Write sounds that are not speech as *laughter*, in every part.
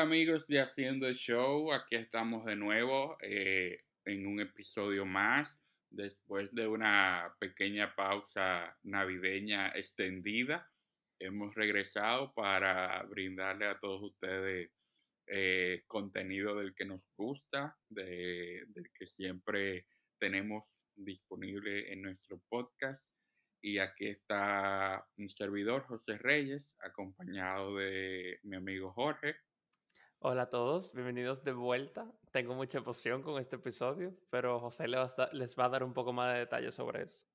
Amigos de Haciendo el Show, aquí estamos de nuevo eh, en un episodio más después de una pequeña pausa navideña extendida. Hemos regresado para brindarle a todos ustedes eh, contenido del que nos gusta, del que siempre tenemos disponible en nuestro podcast. Y aquí está un servidor, José Reyes, acompañado de mi amigo Jorge. Hola a todos, bienvenidos de vuelta. Tengo mucha emoción con este episodio, pero José les va, a, les va a dar un poco más de detalles sobre eso.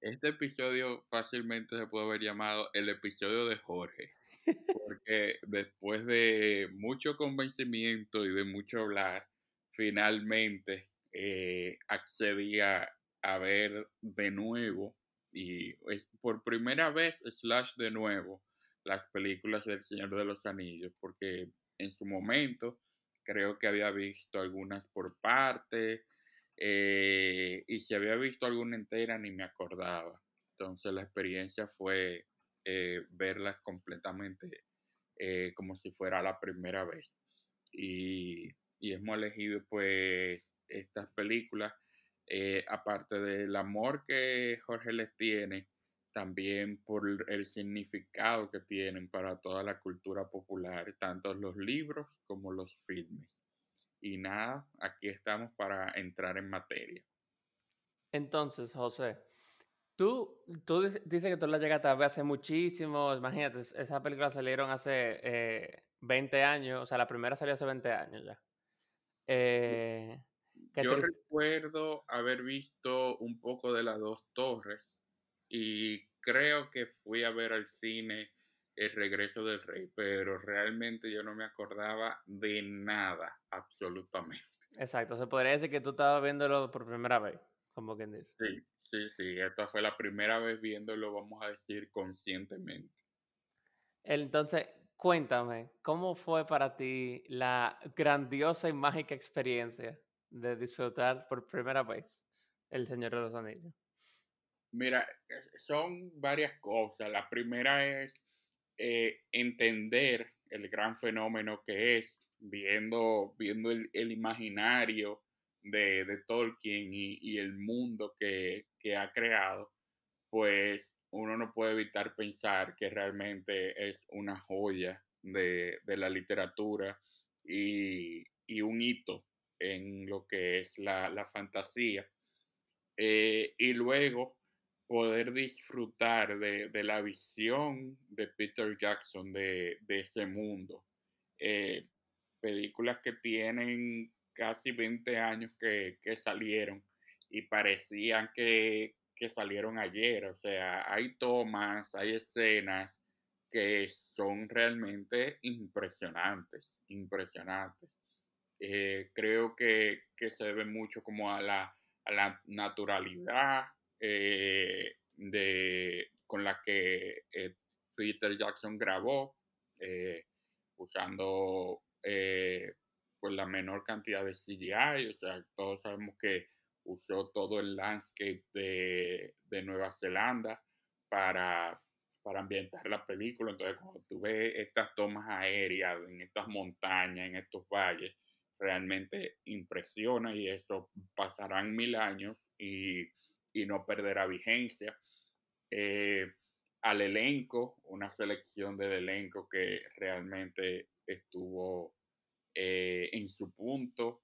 Este episodio fácilmente se puede haber llamado el episodio de Jorge, *laughs* porque después de mucho convencimiento y de mucho hablar, finalmente eh, accedí a, a ver de nuevo y por primera vez slash de nuevo las películas del Señor de los Anillos, porque en su momento creo que había visto algunas por parte eh, y si había visto alguna entera ni me acordaba. Entonces la experiencia fue eh, verlas completamente eh, como si fuera la primera vez. Y, y hemos elegido pues estas películas aparte del amor que Jorge les tiene, también por el significado que tienen para toda la cultura popular, tanto los libros como los filmes. Y nada, aquí estamos para entrar en materia. Entonces, José, tú, tú dices que tú la llegaste a ver hace muchísimo, imagínate, esa película salieron hace 20 eh, años, o sea, la primera salió hace 20 años ya. Eh, yo recuerdo haber visto un poco de las dos torres y creo que fui a ver al cine El regreso del rey, pero realmente yo no me acordaba de nada, absolutamente. Exacto, se podría decir que tú estabas viéndolo por primera vez, como quien dice. Sí, sí, sí, esta fue la primera vez viéndolo, vamos a decir, conscientemente. Entonces, cuéntame, ¿cómo fue para ti la grandiosa y mágica experiencia de disfrutar por primera vez El Señor de los Anillos? Mira, son varias cosas. La primera es eh, entender el gran fenómeno que es viendo, viendo el, imaginario de, de Tolkien y, y el mundo que, que, ha creado, pues uno no puede evitar pensar que realmente es una joya de, de la literatura y, y, un hito en lo que es la, fantasía. Eh, y luego poder disfrutar de, la visión de Peter Jackson de, ese mundo. Eh, películas que tienen casi 20 años que, salieron y parecían que, que, salieron ayer. O sea, hay tomas, hay escenas que son realmente impresionantes, impresionantes. Eh, creo que, se debe mucho como a la, naturalidad eh, de, con la que eh, Peter Jackson grabó, usando pues la menor cantidad de CGI, o sea, todos sabemos que usó todo el landscape de, Nueva Zelanda para, para ambientar la película. Entonces, cuando tú ves estas tomas aéreas en estas montañas, en estos valles, realmente impresiona y eso pasarán mil años y, no perderá vigencia. Eh, al elenco, una selección del elenco que realmente estuvo eh, en su punto.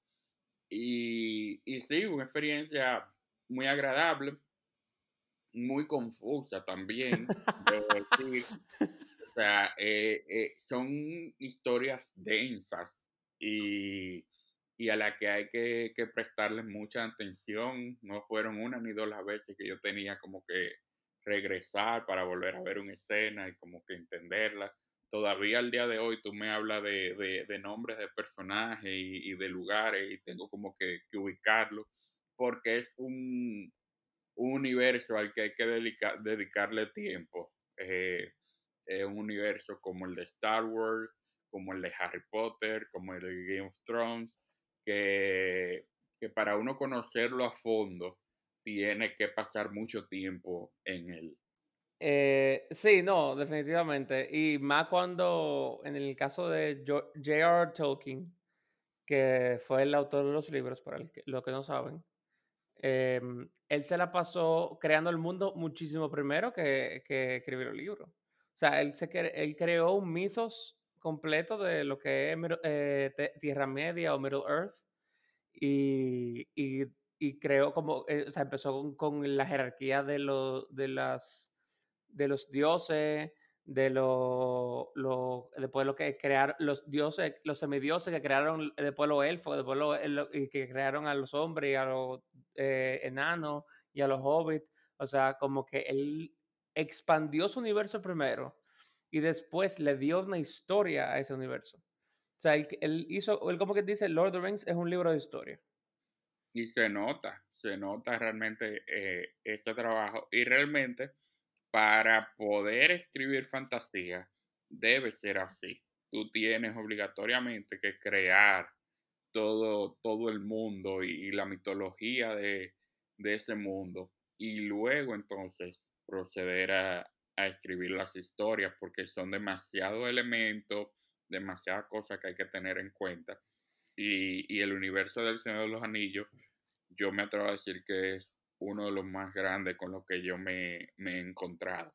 Y, y sí, una experiencia muy agradable, muy confusa también. o sea, eh, son historias densas y, a la que hay que, que prestarles mucha atención. No fueron una ni dos las veces que yo tenía como que regresar para volver a ver una escena y como que entenderla. Todavía al día de hoy tú me hablas de, nombres de personajes y, de lugares y tengo como que, ubicarlo porque es un, universo al que hay que dedicarle tiempo. Eh, es un universo como el de Star Wars, como el de Harry Potter, como el de Game of Thrones, que, que para uno conocerlo a fondo tiene que pasar mucho tiempo en él. Eh, sí, no, definitivamente. Y más cuando, en el caso de J.R. Tolkien, que fue el autor de los libros, para los que no saben, em, él se la pasó creando el mundo muchísimo primero que, que escribió el libro. O sea, él, se, él creó un mitos completo de lo que es eh, Tierra Media o Middle Earth. Y, y, creó como, eh, o sea, empezó con, la jerarquía de, lo, de las de los dioses, de lo, lo, después lo que crearon los dioses, los semidioses que crearon después los elfos, después y que crearon a los hombres y a los eh, enanos y a los hobbits. O sea, como que él expandió su universo primero y después le dio una historia a ese universo. O sea, él, hizo, él como que dice, Lord of the Rings es un libro de historia. Y se nota, se nota realmente eh, este trabajo. Y realmente para poder escribir fantasía, debe ser así. Tú tienes obligatoriamente que crear todo, todo el mundo y, la mitología de, ese mundo y luego entonces proceder a, escribir las historias porque son demasiados elementos, demasiadas cosas que hay que tener en cuenta. Y, y, el universo del Señor de los Anillos, yo me atrevo a decir que es uno de los más grandes con los que yo me, he encontrado.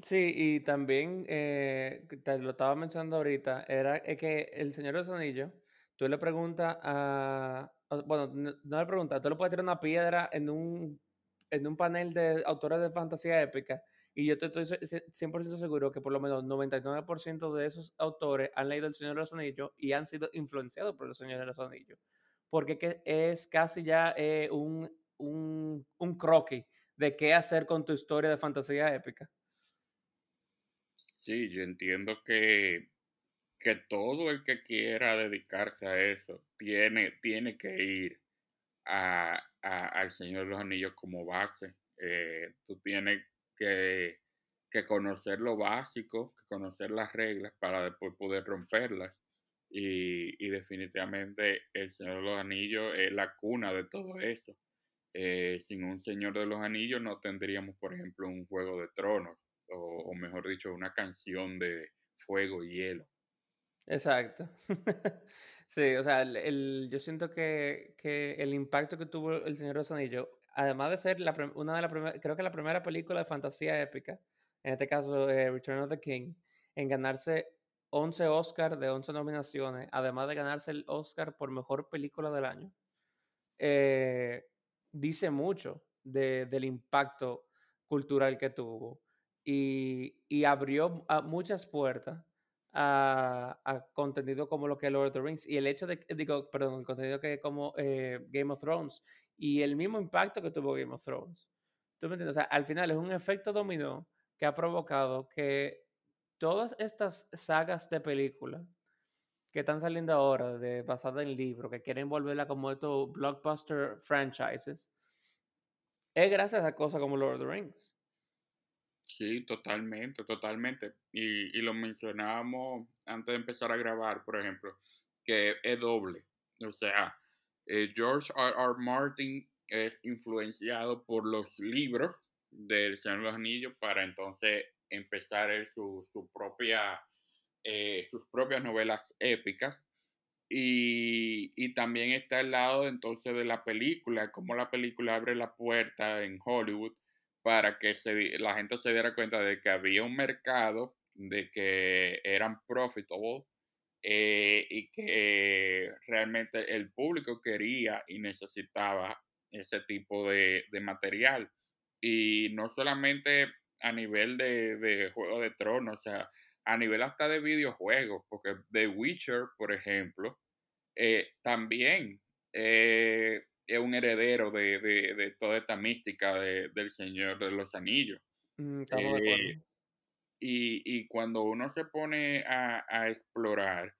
Sí, y también, eh, te lo estaba mencionando ahorita, era que el Señor de los Anillos, tú le preguntas a, bueno, no, le preguntas, tú le puedes tirar una piedra en un, en un panel de autores de fantasía épica, y yo te estoy 100% seguro que por lo menos 99% de esos autores han leído El Señor de los Anillos y han sido influenciados por El Señor de los Anillos, porque es casi ya eh, un un, un croquis de qué hacer con tu historia de fantasía épica. Sí, yo entiendo que, que todo el que quiera dedicarse a eso tiene, tiene que ir a, al Señor de los Anillos como base. Eh, tú tienes que, que, conocer lo básico, que conocer las reglas para después poder romperlas. Y, y definitivamente el Señor de los Anillos es la cuna de todo eso. Eh, sin un Señor de los Anillos no tendríamos, por ejemplo, un Juego de Tronos, o, mejor dicho, una canción de fuego y hielo. Exacto. *laughs* sí, o sea, el, yo siento que, el impacto que tuvo El Señor de los Anillos, además de ser la, una de las primeras, creo que la primera película de fantasía épica, en este caso eh, Return of the King, en ganarse 11 Oscars de 11 nominaciones, además de ganarse el Oscar por mejor película del año. Eh, dice mucho del impacto cultural que tuvo y, abrió muchas puertas a, contenido como lo que es Lord of the Rings y el hecho de, digo, perdón, el contenido que como eh, Game of Thrones y el mismo impacto que tuvo Game of Thrones. ¿Tú me entiendes? O sea, al final es un efecto dominó que ha provocado que todas estas sagas de películas que están saliendo ahora, de, basada en libro, que quieren volverla como estos blockbuster franchises, es gracias a cosas como Lord of the Rings. Sí, totalmente, totalmente. Y, lo mencionábamos antes de empezar a grabar, por ejemplo, que es doble. O sea, eh, George R. R. Martin es influenciado por los libros del Señor de los Anillos para entonces empezar su, su eh, sus propias novelas épicas. Y, también está el lado entonces de la película, como la película abre la puerta en Hollywood para que se, la gente se diera cuenta de que había un mercado, de que eran profitable eh, y que realmente el público quería y necesitaba ese tipo de, material. Y no solamente a nivel de, de Juego de Tronos, o sea, a nivel hasta de videojuegos, porque The Witcher, por ejemplo, eh, también eh, es un heredero de, toda esta mística del Señor de los Anillos. Mm, eh, y, cuando uno se pone a, explorar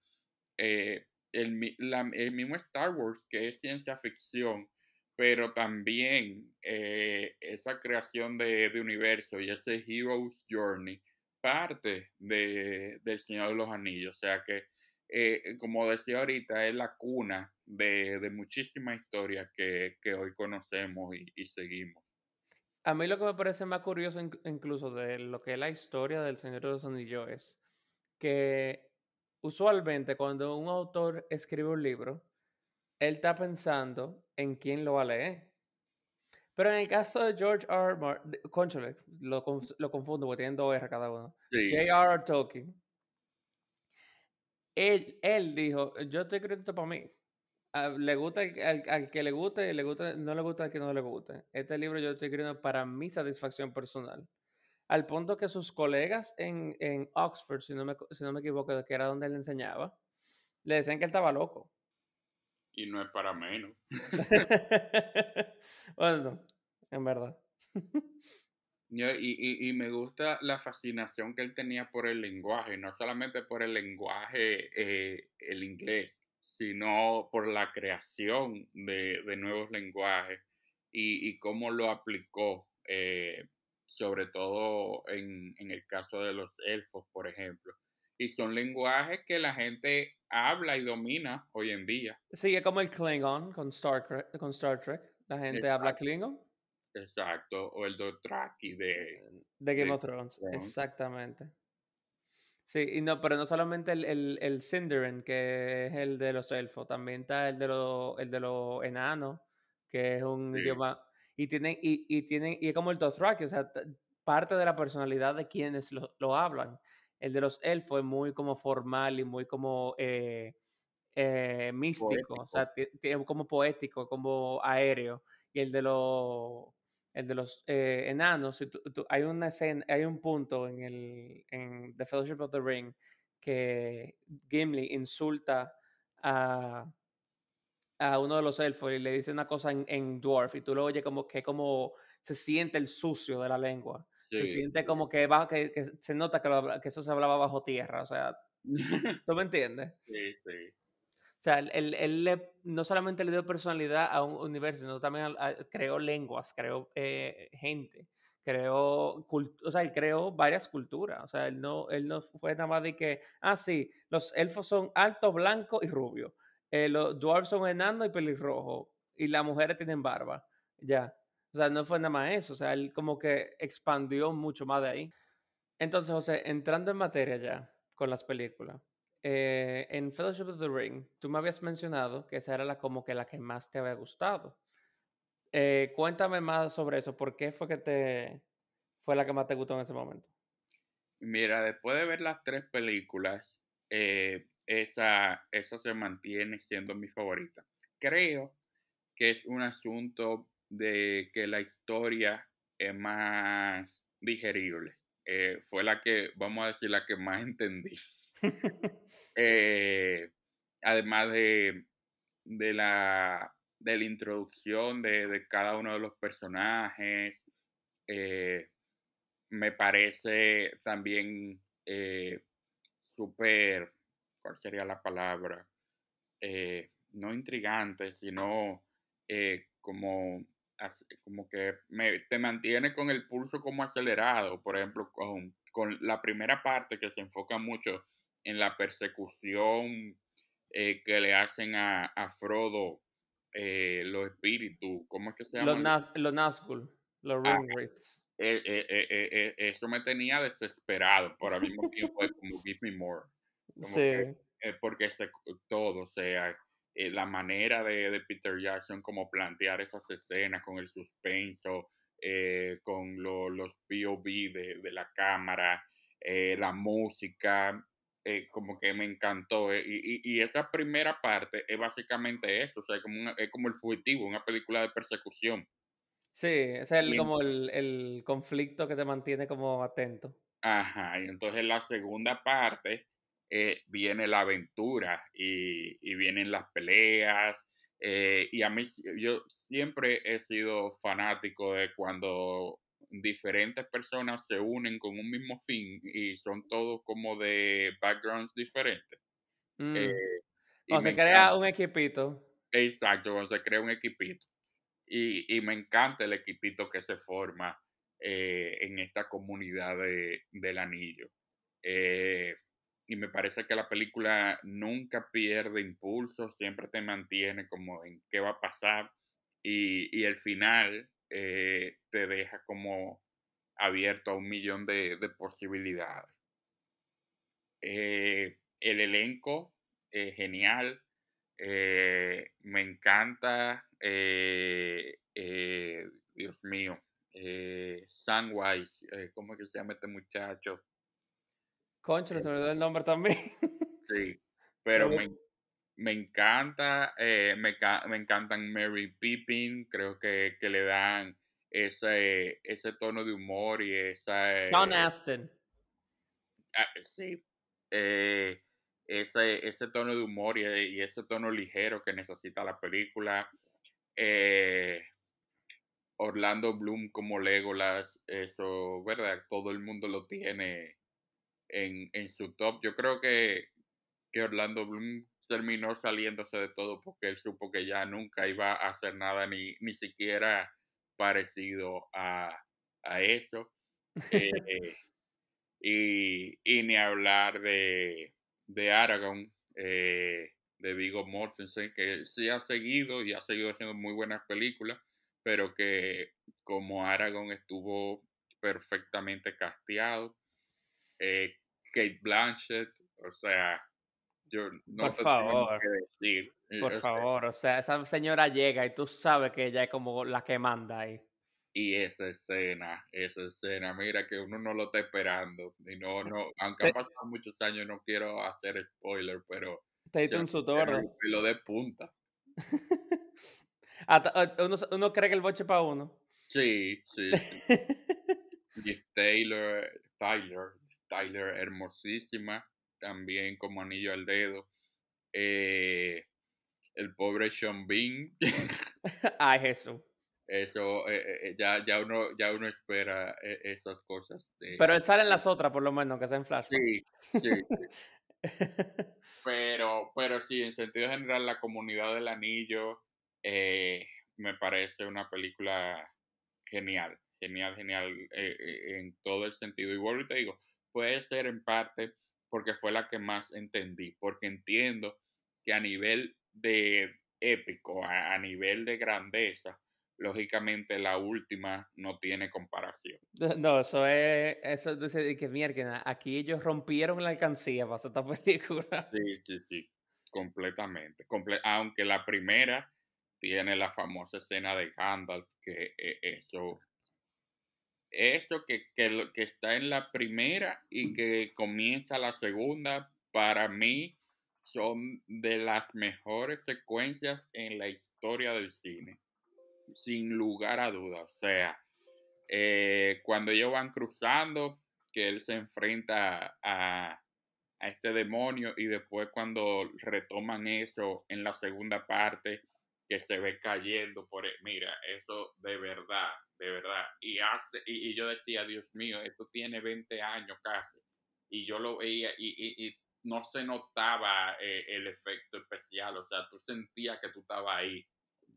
el, el, mismo Star Wars, que es ciencia ficción, pero también esa creación de, de universo y ese Hero's Journey, parte de, del Señor de los Anillos. O sea que, eh, como decía ahorita, es la cuna de, de muchísimas historias que, hoy conocemos y, seguimos. A mí lo que me parece más curioso incluso de lo que es la historia del Señor de los Anillos es que usualmente cuando un autor escribe un libro, él está pensando en quién lo va a leer. Pero en el caso de George R. Martin, conchole, lo, lo, confundo porque tienen dos R cada uno. J.R.R. Tolkien. Él, él dijo, yo estoy escribiendo para mí. Le gusta al, que le guste, le gusta, no le gusta al que no le guste. Este libro yo estoy escribiendo para mi satisfacción personal. Al punto que sus colegas en, en Oxford, si no, me, si no me equivoco, que era donde él enseñaba, le decían que él estaba loco. Y no es para menos. *laughs* bueno, en verdad. *laughs* y, y, me gusta la fascinación que él tenía por el lenguaje, no solamente por el lenguaje, eh, el inglés, sino por la creación de, de nuevos lenguajes y, y, cómo lo aplicó, eh, sobre todo en, en el caso de los elfos, por ejemplo y son lenguajes que la gente habla y domina hoy en día. Sí, es como el Klingon con Star, con Star Trek. La gente habla Klingon. Exacto, o el Dothraki de, de Game of Thrones. Exactamente. Sí, y no, pero no solamente el, el, el Sindarin, que es el de los elfos, también está el de los el de los enanos, que es un idioma. Y tienen, y, y tienen, y es como el Dothraki, o sea, parte de la personalidad de quienes lo, lo hablan. El de los elfos es muy como formal y muy como eh, eh, místico, o sea, como poético, como aéreo. Y el de los, el de los eh, enanos, hay una escena, hay un punto en, el, en The Fellowship of the Ring que Gimli insulta a, a uno de los elfos y le dice una cosa en, en dwarf y tú lo oyes como que como se siente el sucio de la lengua. Se siente como que, que, que se nota que, que, eso se hablaba bajo tierra, o sea, *laughs* ¿tú me entiendes? Sí, sí. O sea, él, él, no solamente le dio personalidad a un universo, sino también creó lenguas, creó eh, gente, creó, o sea, él creó varias culturas. O sea, él no, él no fue nada más de que, ah, sí, los elfos son alto, blanco y rubio. Eh, los dwarves son enanos y pelirrojo. Y las mujeres tienen barba. Ya. O sea, no fue nada más eso, o sea, él como que expandió mucho más de ahí. Entonces, José, entrando en materia ya con las películas, eh, en Fellowship of the Ring, tú me habías mencionado que esa era la, como que la que más te había gustado. Eh, cuéntame más sobre eso, ¿por qué fue que te fue la que más te gustó en ese momento? Mira, después de ver las tres películas, eh, esa, esa se mantiene siendo mi favorita. Creo que es un asunto de que la historia es más digerible. Eh, fue la que, vamos a decir, la que más *laughs* entendí. *laughs* Eh, además de, de, la, de la introducción de, cada uno de los personajes, eh, me parece también súper, ¿cuál sería la palabra? no intrigante, sino como como que te mantiene con el pulso como acelerado, por ejemplo, con, con la primera parte que se enfoca mucho en la persecución eh, que le hacen a, a Frodo eh, los espíritus, ¿cómo es que se llama? Los, Nazgûl, los Ringwraiths. Eh, eso me tenía desesperado, por al mismo *laughs* tiempo es como Give Me More. sí. porque se, todo, o sea, eh, la manera de, Peter Jackson como plantear esas escenas con el suspenso, eh, con los POV de, la cámara, eh, la música, como que me encantó. Y, esa primera parte es básicamente eso, o sea, como es como el fugitivo, una película de persecución. Sí, es el, como el, el conflicto que te mantiene como atento. Ajá, y entonces la segunda parte eh, viene la aventura y, vienen las peleas. Eh, y a mí, yo siempre he sido fanático de cuando diferentes personas se unen con un mismo fin y son todos como de backgrounds diferentes. Mm. Eh, o se crea un equipito. Exacto, cuando se crea un equipito. Y, y me encanta el equipito que se forma en esta comunidad de, del anillo. Eh, y me parece que la película nunca pierde impulso, siempre te mantiene como en qué va a pasar y, y el final eh, te deja como abierto a un millón de, posibilidades. Eh, el elenco es genial, eh, me encanta, Dios mío, Sunwise, ¿cómo es que se llama este muchacho? Concho, se me dio el nombre también. Sí, *laughs* pero me, me encanta, eh, me, me, encantan Mary Pippin, creo que, que, le dan ese, ese tono de humor y esa... John Aston. Ah, sí, eh, ese, ese tono de humor y, ese tono ligero que necesita la película. Eh, Orlando Bloom como Legolas, eso, ¿verdad? Todo el mundo lo tiene en, en su top. Yo creo que, que Orlando Bloom terminó saliéndose de todo porque él supo que ya nunca iba a hacer nada ni, ni siquiera parecido a, a eso. Eh, *laughs* y, y, ni hablar de, de Aragón, eh, de Vigo Mortensen, que sí ha seguido y ha seguido haciendo muy buenas películas, pero que como Aragón estuvo perfectamente casteado. Eh, Kate Blanchett, o sea, yo no por favor, decir. Eh, por favor, o sea, esa señora llega y tú sabes que ella es como la que manda ahí. Y esa escena, esa escena, mira que uno no lo está esperando. Y no, no, aunque han pasado muchos años, no quiero hacer spoiler, pero. Te diste un sutor. Lo de punta. *laughs* uno, uno, cree que el boche para uno. Sí, sí. y *laughs* Taylor, Tyler, Tyler, hermosísima también como anillo al dedo. Eh, el pobre Sean Bean. *laughs* Ay, Jesús. Eso, eh, eh, ya, ya, uno, ya uno espera esas cosas. Pero él sale en las otras, por lo menos, que sea en Flash. Sí, sí, *laughs* pero, pero sí, en sentido general, la comunidad del anillo me parece una película genial, genial, genial en todo el sentido. Y vuelvo y te digo, puede ser en parte porque fue la que más entendí, porque entiendo que a nivel de épico, a, nivel de grandeza, lógicamente la última no tiene comparación. No, eso es, eso dice que mierda, aquí ellos rompieron la alcancía para esta *laughs* película. Sí, sí, sí, completamente. aunque la primera tiene la famosa escena de Gandalf, que eh, eso eso que, que, que está en la primera y que comienza la segunda, para mí son de las mejores secuencias en la historia del cine, sin lugar a dudas. O sea, eh, cuando ellos van cruzando, que él se enfrenta a, a este demonio y después cuando retoman eso en la segunda parte, que se ve cayendo por, e, mira, eso de verdad de verdad. Y, hace, y, yo decía, Dios mío, esto tiene 20 años casi. Y yo lo veía y, no se notaba eh, el efecto especial, o sea, tú sentías que tú estabas ahí.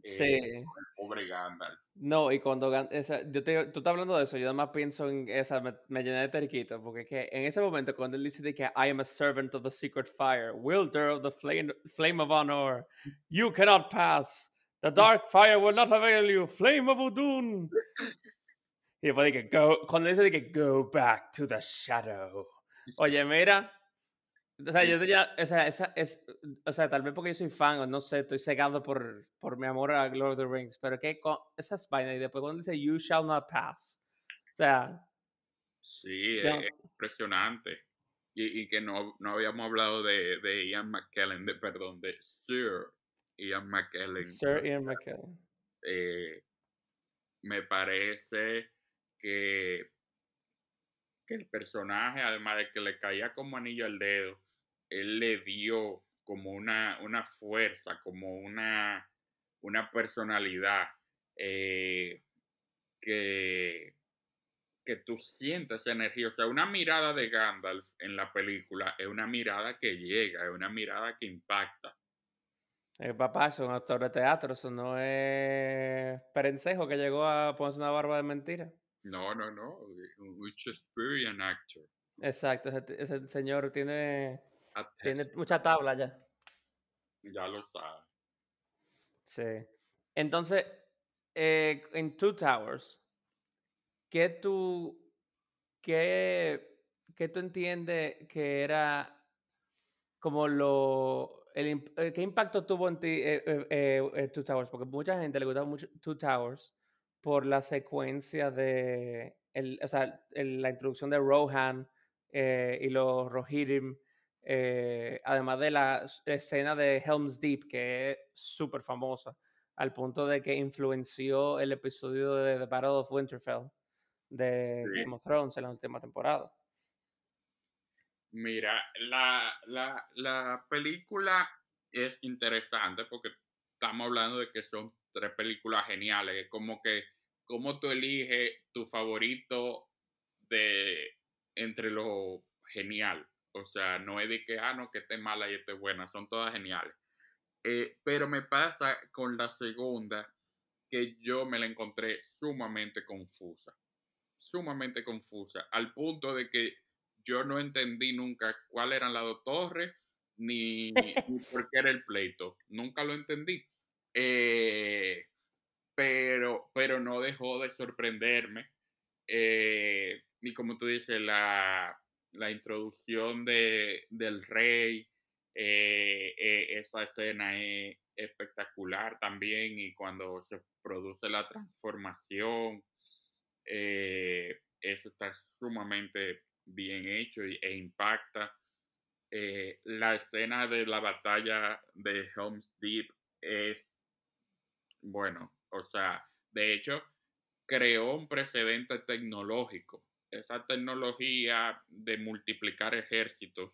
Eh, sí. pobre Gandalf. No, y cuando esa, yo te, tú estás hablando de eso, yo además pienso en esa, me, me llené de terquito, porque que en ese momento cuando él dice de que I am a servant of the secret fire, wielder of the flame, flame of honor, you cannot pass. The dark fire will not avail you. Flame of Udun. Y después que go, cuando dice de que go back to the shadow. Oye, mira. O sea, yo ya, o sea, esa es, o sea, tal vez porque yo soy fan o no sé, estoy cegado por, por mi amor a Lord of the Rings, pero que con esas vainas y después cuando dice you shall not pass. O sea. Sí, es impresionante. Y, y, que no, no habíamos hablado de, de Ian McKellen, de, perdón, de Sir Ian McKellen. Sir Ian McKellen. Eh, me parece que, que el personaje, además de que le caía como anillo al dedo, él le dio como una, una fuerza, como una, una personalidad eh, que, que tú sientes esa energía. O sea, una mirada de Gandalf en la película es una mirada que llega, es una mirada que impacta. El papá es un actor de teatro, eso no es Perencejo que llegó a ponerse una barba de mentira. No, no, no, un Shakespearean actor. Exacto, ese, señor tiene, tiene mucha tabla ya. Ya lo sabe. Sí. Entonces, eh, en Two Towers, ¿qué tú, qué, qué tú entiendes que era como lo, el, eh, qué impacto tuvo en ti eh, Two Towers? Porque mucha gente le gustaba mucho Two Towers por la secuencia de, el, o sea, el- la introducción de Rohan y los Rohirrim, eh, además de la escena de Helm's Deep, que es súper famosa, al punto de que influenció el episodio de The Battle of Winterfell de Sí. Game of Thrones en la última temporada. Mira, la, la, la película es interesante porque estamos hablando de que son tres películas geniales. Es como que, como tú eliges tu favorito de entre lo genial. O sea, no es de que, ah, no, que esté mala y esté buena. Son todas geniales. Eh, pero me pasa con la segunda que yo me la encontré sumamente confusa. Sumamente confusa. Al punto de que yo no entendí nunca cuál eran las dos torres ni, ni *laughs* por qué era el pleito. Nunca lo entendí. Eh, pero, pero no dejó de sorprenderme. Eh, y como tú dices, la, la introducción de, del rey, eh, eh, esa escena es espectacular también y cuando se produce la transformación, eh, eso está sumamente bien hecho e impacta. La escena de la batalla de Helm's Deep es, bueno, o sea, de hecho, creó un precedente tecnológico. Esa tecnología de multiplicar ejércitos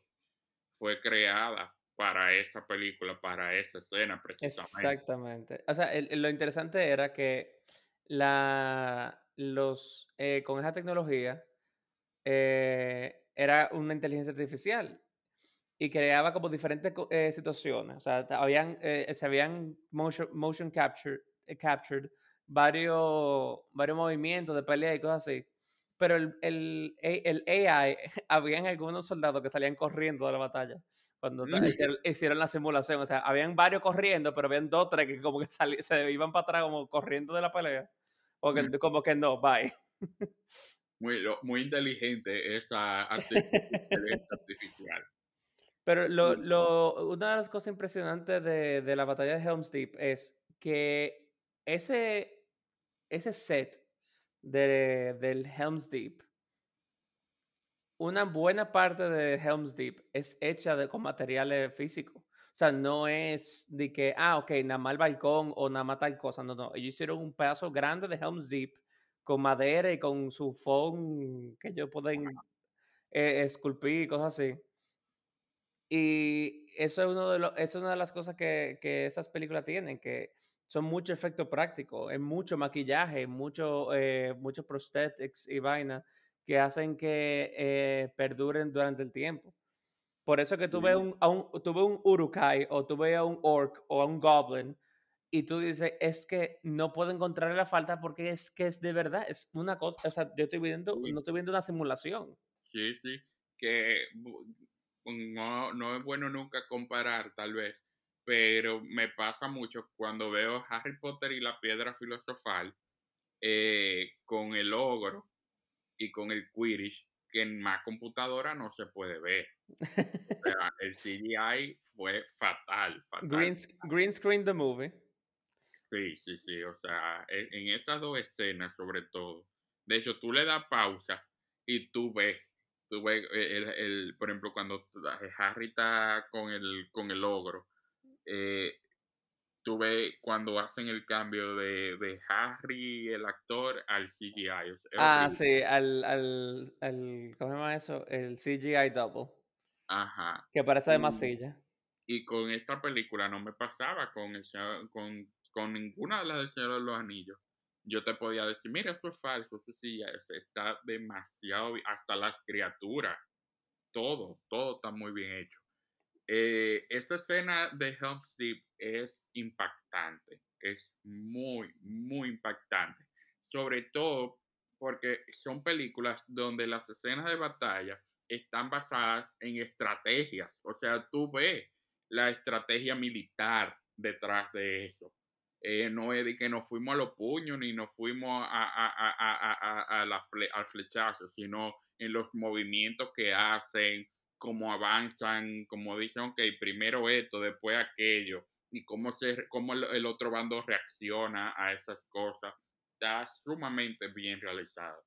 fue creada para esa película, para esa escena precisamente. Exactamente. O sea, lo interesante era que la, los, eh, con esa tecnología eh, era una inteligencia artificial y creaba como diferentes eh, situaciones. O sea, habían, se habían motion, motion capture, captured varios, varios movimientos de pelea y cosas así. Pero el, el, A- el AI, *laughs* habían algunos soldados que salían corriendo de la batalla cuando ta- hicieron, hicieron la simulación. O sea, habían varios corriendo, pero habían dos, tres que como que sali- se iban para atrás como corriendo de la pelea. O que, como que no, bye. Muy, lo- muy inteligente esa arti- *laughs* inteligencia artificial. Pero lo, lo, una de las cosas impresionantes de, de la batalla de Helm's Deep es que ese, ese set de, del Helm's Deep, una buena parte de Helm's Deep es hecha de, con materiales físicos. O sea, no es de que, ah, ok, nada más el balcón o nada más tal cosa. No, no. Ellos hicieron un pedazo grande de Helm's Deep con madera y con su foam que ellos pueden eh, esculpir y cosas así. Y eso es, uno de los, es una de las cosas que, que esas películas tienen, que son mucho efecto práctico, es mucho maquillaje, mucho, eh, muchos prosthetics y vaina que hacen que eh, perduren durante el tiempo. Por eso que tú ves Sí. un, a un, tú ves un Urukai o tú ves a un Orc o a un Goblin y tú dices, es que no puedo encontrarle la falta porque es que es de verdad, es una cosa, o sea, yo estoy viendo, no estoy viendo una simulación. Sí, sí, que no, no es bueno nunca comparar, tal vez, pero me pasa mucho cuando veo Harry Potter y la piedra filosofal eh, con el ogro y con el Quidditch, que en más computadora no se puede ver. O sea, *laughs* el CGI fue fatal, fatal. Green, green Screen the Movie. Sí, sí, sí, o sea, e- en esas dos escenas sobre todo. De hecho, tú le das pausa y tú ves, tú ves, eh, el, el- por ejemplo, cuando Harry está con el, con el ogro, eh, tú ves cuando hacen el cambio de, de Harry, el actor, al CGI. o sea, es Ah, sí, al, al, al, ¿cómo se llama eso? El CGI double, Ajá. que parece de masilla. y con esta película no me pasaba con, el, con, con ninguna de las del Señor de los Anillos. Yo te podía decir, mira, eso es falso, eso sí, es- está demasiado, hasta las criaturas, todo, todo está muy bien hecho. Eh, esa escena de Helm's Deep es impactante, es muy, muy impactante. Sobre todo porque son películas donde las escenas de batalla están basadas en estrategias. O sea, tú ves la estrategia militar detrás de eso. eh, no es de que nos fuimos a los puños ni nos fuimos a, a, a, a la al flechazo, sino en los movimientos que hacen, cómo avanzan, como dicen, ok, primero esto, después aquello, y cómo, se, cómo el otro bando reacciona a esas cosas. Está sumamente bien realizado.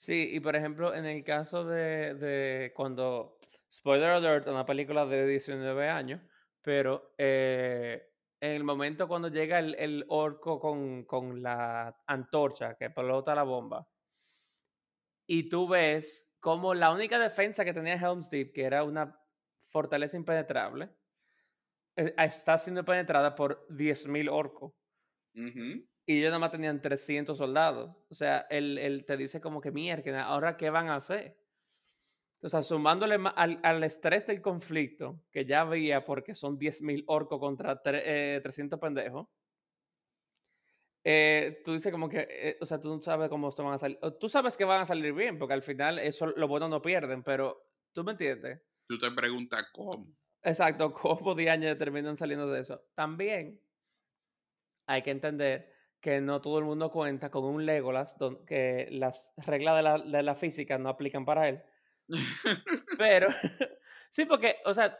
Sí, y por ejemplo, en el caso de, de cuando, spoiler alert, una película de 19 años, pero eh, en el momento cuando llega el, el orco con, con, la antorcha que pelota la bomba, y tú ves como la única defensa que tenía Helm's Deep, que era una fortaleza impenetrable, eh, está siendo penetrada por 10.000 orcos. Y ellos nada más tenían 300 soldados. O sea, él, él te dice como que mierda, ahora qué van a hacer. Entonces, sumándole al, al, estrés del conflicto que ya había porque son 10.000 orcos contra 300 eh, pendejos, eh, tú dices como que, eh, o sea, tú no sabes cómo se van a salir. Tú sabes que van a salir bien, porque al final eso lo bueno no pierden, pero tú me entiendes. Tú te preguntas cómo. Exacto, *laughs* cómo años terminan saliendo de eso. También hay que entender que no todo el mundo cuenta con un Legolas, que las reglas de la, de la física no aplican para él. Pero, *laughs* sí, porque, o sea,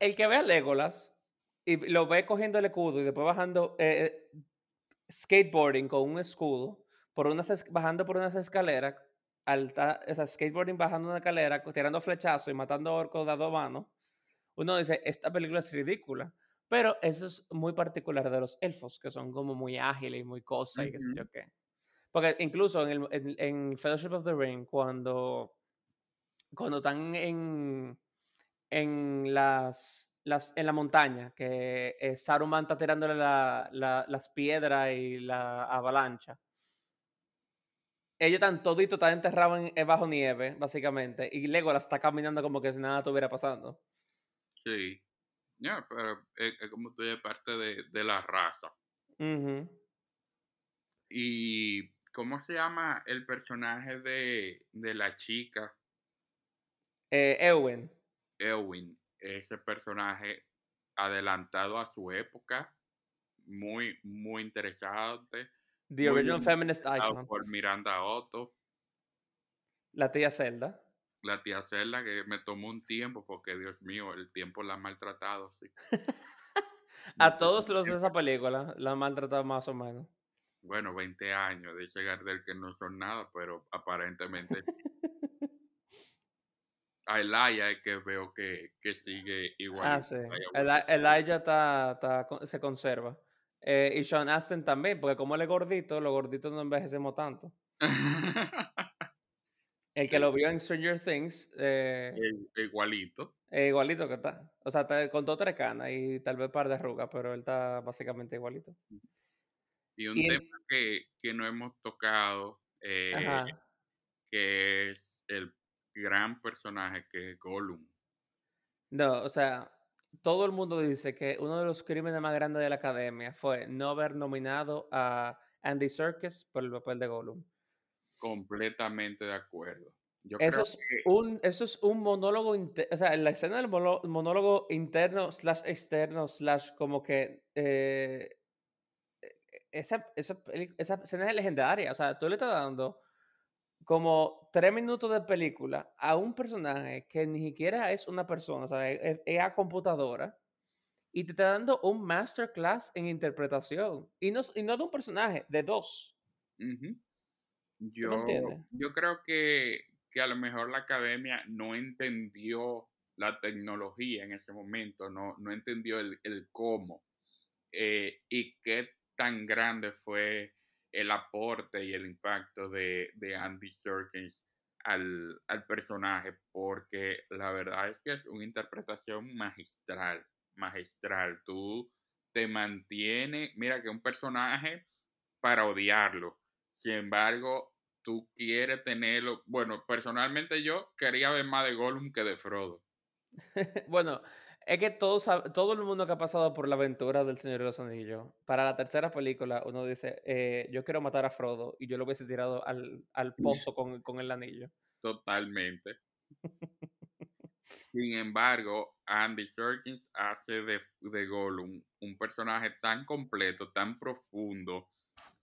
el que ve a Legolas y lo ve cogiendo el escudo y después bajando, eh, skateboarding con un escudo, por unas, bajando por unas escaleras, alta, o sea, skateboarding bajando una escalera, tirando flechazos y matando orcos de dos manos, uno dice, esta película es ridícula. Pero eso es muy particular de los elfos, que son como muy ágiles y muy cosas y qué sé yo qué. Porque incluso en, el, en, Fellowship of the Ring, cuando, cuando están en, en, las, las, en la montaña, que eh, Saruman está tirándole la, las piedras y la avalancha, ellos están toditos, están enterrados en, bajo nieve, básicamente, y Legolas está caminando como que si nada estuviera pasando. Sí. Ya, pero es, como tú eres parte de, de la raza. Y ¿cómo se llama el personaje de, de la chica? Eh, Eowyn. Eowyn, ese personaje adelantado a su época, muy, muy interesante. The original feminist icon. Por Miranda Otto. La tía Zelda la tía Zelda que me tomó un tiempo porque Dios mío, el tiempo la ha maltratado, sí. *laughs* a todos los de esa película la han maltratado más o menos. Bueno, 20 años, dice Gardel que no son nada, pero aparentemente a Elaya es que veo que, que sigue igual. Ah, sí. Elijah está, está, se conserva. Eh, y Sean Astin también, porque como él es gordito, los gorditos no envejecemos tanto. *laughs* El que lo vio en Stranger Things. Eh, igualito. igualito que está. O sea, te contó tres canas y tal vez un par de arrugas, pero él está básicamente igualito. Y un tema que, que, no hemos tocado, eh, que es el gran personaje que es Gollum. No, o sea, todo el mundo dice que uno de los crímenes más grandes de la academia fue no haber nominado a Andy Serkis por el papel de Gollum. Completamente de acuerdo. eso, es un, eso es un monólogo, o sea, en la escena del monólogo interno slash externo slash como que eh, esa, esa, esa, escena es legendaria, o sea, tú le estás dando como tres minutos de película a un personaje que ni siquiera es una persona, o sea, es, a computadora y te está dando un masterclass en interpretación y no, y no de un personaje, de dos. Yo, yo creo que, que, a lo mejor la academia no entendió la tecnología en ese momento, no, no entendió el, el cómo eh, y qué tan grande fue el aporte y el impacto de, de Andy Serkis al, al, personaje, porque la verdad es que es una interpretación magistral, magistral. Tú te mantienes, mira que un personaje para odiarlo, sin embargo, tú quieres tenerlo. Bueno, personalmente yo quería ver más de Gollum que de Frodo. *laughs* bueno, es que todos, todo el mundo que ha pasado por la aventura del Señor de los Anillos, para la tercera película, uno dice: eh, Yo quiero matar a Frodo y yo lo hubiese tirado al, al pozo con, con, el anillo. Totalmente. Sin embargo, Andy Serkis hace de, de Gollum un personaje tan completo, tan profundo,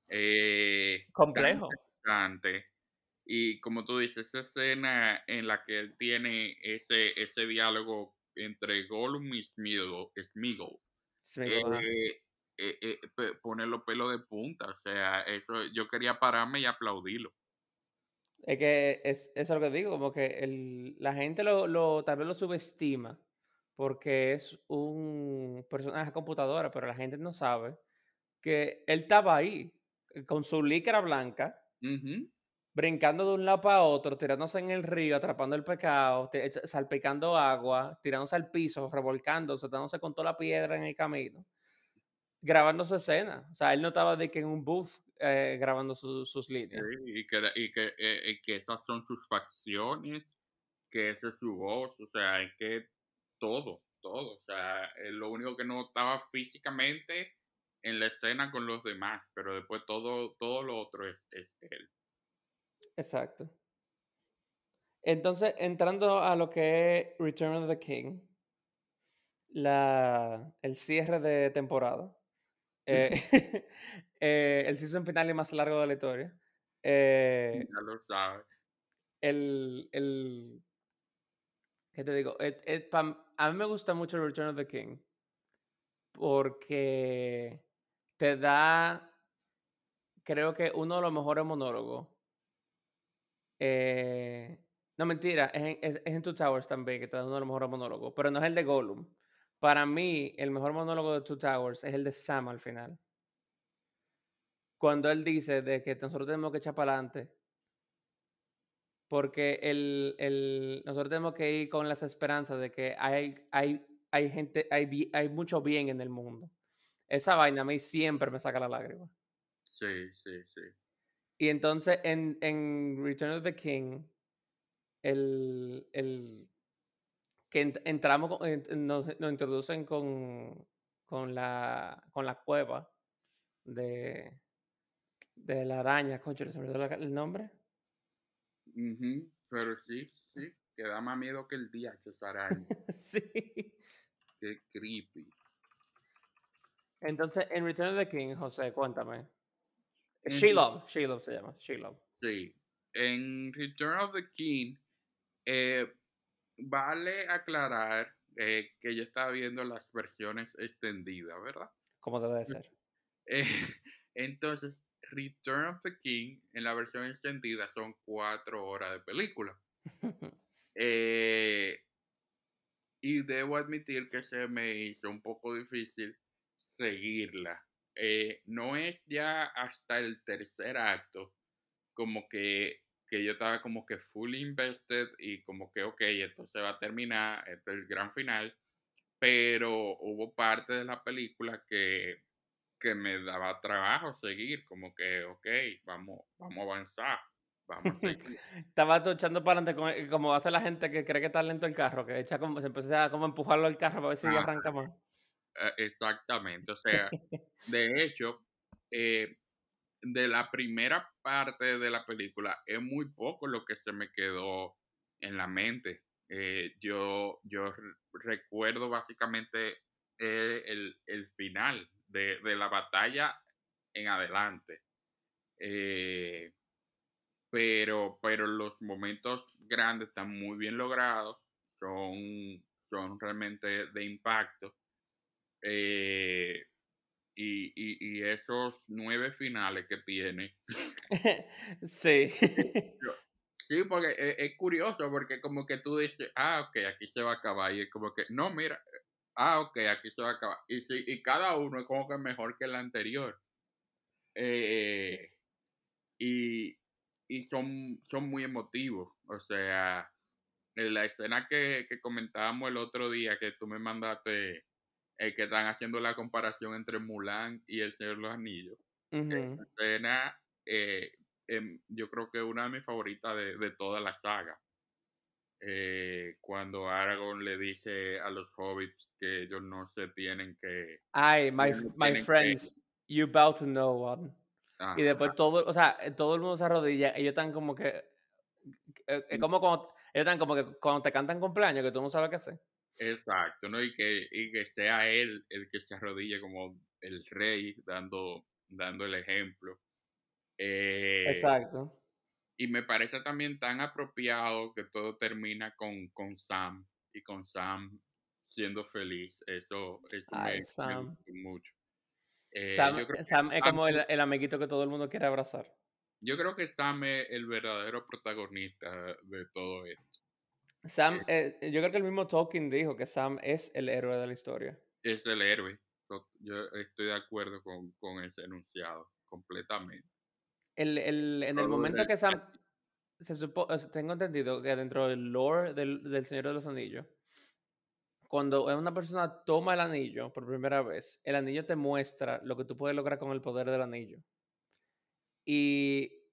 eh, complejo. Y como tú dices, esa escena en la que él tiene ese, ese diálogo entre Gollum y Smeagol, Smeagol eh, eh, eh, pone los pelos de punta. O sea, eso yo quería pararme y aplaudirlo. Es que es, eso es lo que digo, como que el, la gente lo, lo, tal vez lo subestima porque es un personaje computadora, pero la gente no sabe que él estaba ahí con su lícara blanca, brincando de un lado para otro, tirándose en el río, atrapando el pecado, salpicando agua, tirándose al piso, revolcándose, dándose con toda la piedra en el camino, grabando su escena. O sea, él no estaba de que en un booth eh, grabando sus líneas. y, que, y que, eh, que, esas son sus facciones, que esa es su voz, o sea, es que todo, todo. O sea, lo único que no estaba físicamente en la escena con los demás, pero después todo, todo lo otro es, es él. Exacto. Entonces, entrando a lo que es Return of the King, la, el cierre de temporada, eh, *laughs* eh, el season final más largo de la historia. Eh, ya lo sabes. El, el, ¿Qué te digo? a mí me gusta mucho Return of the King porque te da, creo que uno de los mejores monólogos. Eh, no, mentira, es en, Two Towers también que da uno de los mejores monólogos, pero no es el de Gollum. Para mí, el mejor monólogo de Two Towers es el de Sam al final. Cuando él dice de que nosotros tenemos que echar para adelante. Porque el, el, nosotros tenemos que ir con las esperanzas de que hay, hay, hay gente, hay, hay mucho bien en el mundo. Esa vaina a mí siempre me saca la lágrima. Sí, sí, sí. Y entonces en, en Return of the King, el, el que entramos, nos, introducen con, con, la, con la cueva de, de la araña. Concho, ¿se me olvidó el nombre? Pero sí, sí, que da más miedo que el día que esa araña. *laughs* sí. Qué creepy. Entonces, en Return of the King, José, cuéntame. Shelob, Shelob se llama, Shelob. Sí. En Return of the King, eh, vale aclarar eh, que yo estaba viendo las versiones extendidas, ¿verdad? Como debe de ser. Eh, *laughs* entonces, Return of the King en la versión extendida son cuatro horas de película. *laughs* y debo admitir que se me hizo un poco difícil seguirla. Eh, no es ya hasta el tercer acto como que, que yo estaba como que fully invested y como que, ok, esto se va a terminar, este es el gran final, pero hubo parte de la película que, que me daba trabajo seguir, como que, ok, vamos, vamos a avanzar. Vamos a *laughs* Estaba echando para adelante como hace la gente que cree que está lento el carro, que echa como, se empieza a como empujarlo al carro para ver si arranca más. Eh, exactamente, o sea, *laughs* de hecho, eh, de la primera parte de la película es muy poco lo que se me quedó en la mente. Eh, yo, yo recuerdo básicamente el, final de, la batalla en adelante. pero, pero los momentos grandes están muy bien logrados, son, son realmente de impacto. Eh, y, esos nueve finales que tiene. *laughs* sí. *laughs* sí, porque e, es, curioso, porque como que tú dices, ah, ok, aquí se va a acabar. Y es como que, no, mira, ah, ok, aquí se va a acabar. Y, sí, y cada uno es como que mejor que el anterior. Eh, y, y son, son muy emotivos. O sea, en la escena que, que comentábamos el otro día que tú me mandaste eh, que están haciendo la comparación entre Mulan y El Señor de los Anillos. escena, eh, em, yo creo que una de mis favoritas de, de toda la saga. Eh, cuando Aragorn le dice a los hobbits que ellos no se tienen que... Ay, my, my friends, you bow to no one. Y después todo, o sea, todo el mundo se arrodilla, ellos están como que... Es como cuando están como que cuando te cantan cumpleaños, que tú no sabes qué hacer. Exacto, ¿no? Y que, y que sea él el que se arrodille como el rey, dando, dando el ejemplo. Eh, Exacto. Y me parece también tan apropiado que todo termina con, con Sam y con Sam siendo feliz. Eso, eso Ay, me, Sam. mucho. Eh, Sam, Sam es Sam como el, el amiguito que todo el mundo quiere abrazar. Yo creo que Sam es el verdadero protagonista de todo esto. Sam, eh, yo creo que el mismo Tolkien dijo que Sam es el héroe de la historia. Es el héroe. Yo estoy de acuerdo con, con ese enunciado, completamente. El, el- en el momento el- que Sam, *laughs* se supo, tengo entendido que dentro del lore del, del Señor de los Anillos, cuando una persona toma el anillo por primera vez, el anillo te muestra lo que tú puedes lograr con el poder del anillo. Y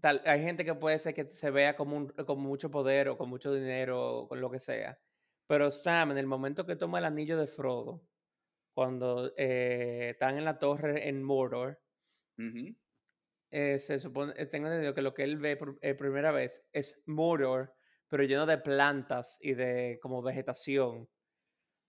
tal, hay gente que puede ser que se vea como, un, como mucho poder o con mucho dinero o con lo que sea. Pero Sam, en el momento que toma el anillo de Frodo, cuando eh, están en la torre en Mordor, eh, se supone, eh, tengo entendido que lo que él ve por eh, primera vez es Mordor, pero lleno de plantas y de como vegetación. O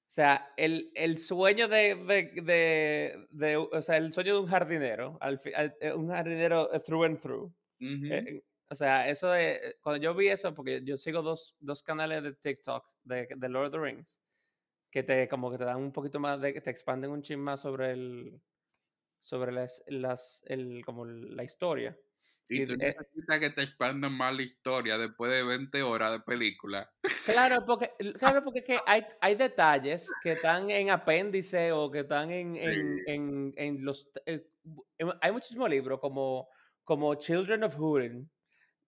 sea, el, el sueño de, de, de, de- o sea, el sueño de un jardinero, al al- un jardinero through and through. Eh, eh, o sea, eso de, cuando yo vi eso, porque yo sigo dos, dos canales de TikTok de, de Lord of the Rings, que te como que te dan un poquito más de, que te expanden un chin más sobre el, sobre las, las, el, como la historia. Y Y tú eh, necesitas que te expandan más la historia después de 20 horas de película. Claro, porque, claro, *laughs* porque es que hay, hay detalles que están en apéndice o que están en, en, en, en los... en- hay muchísimos libros como, como Children of Húrin,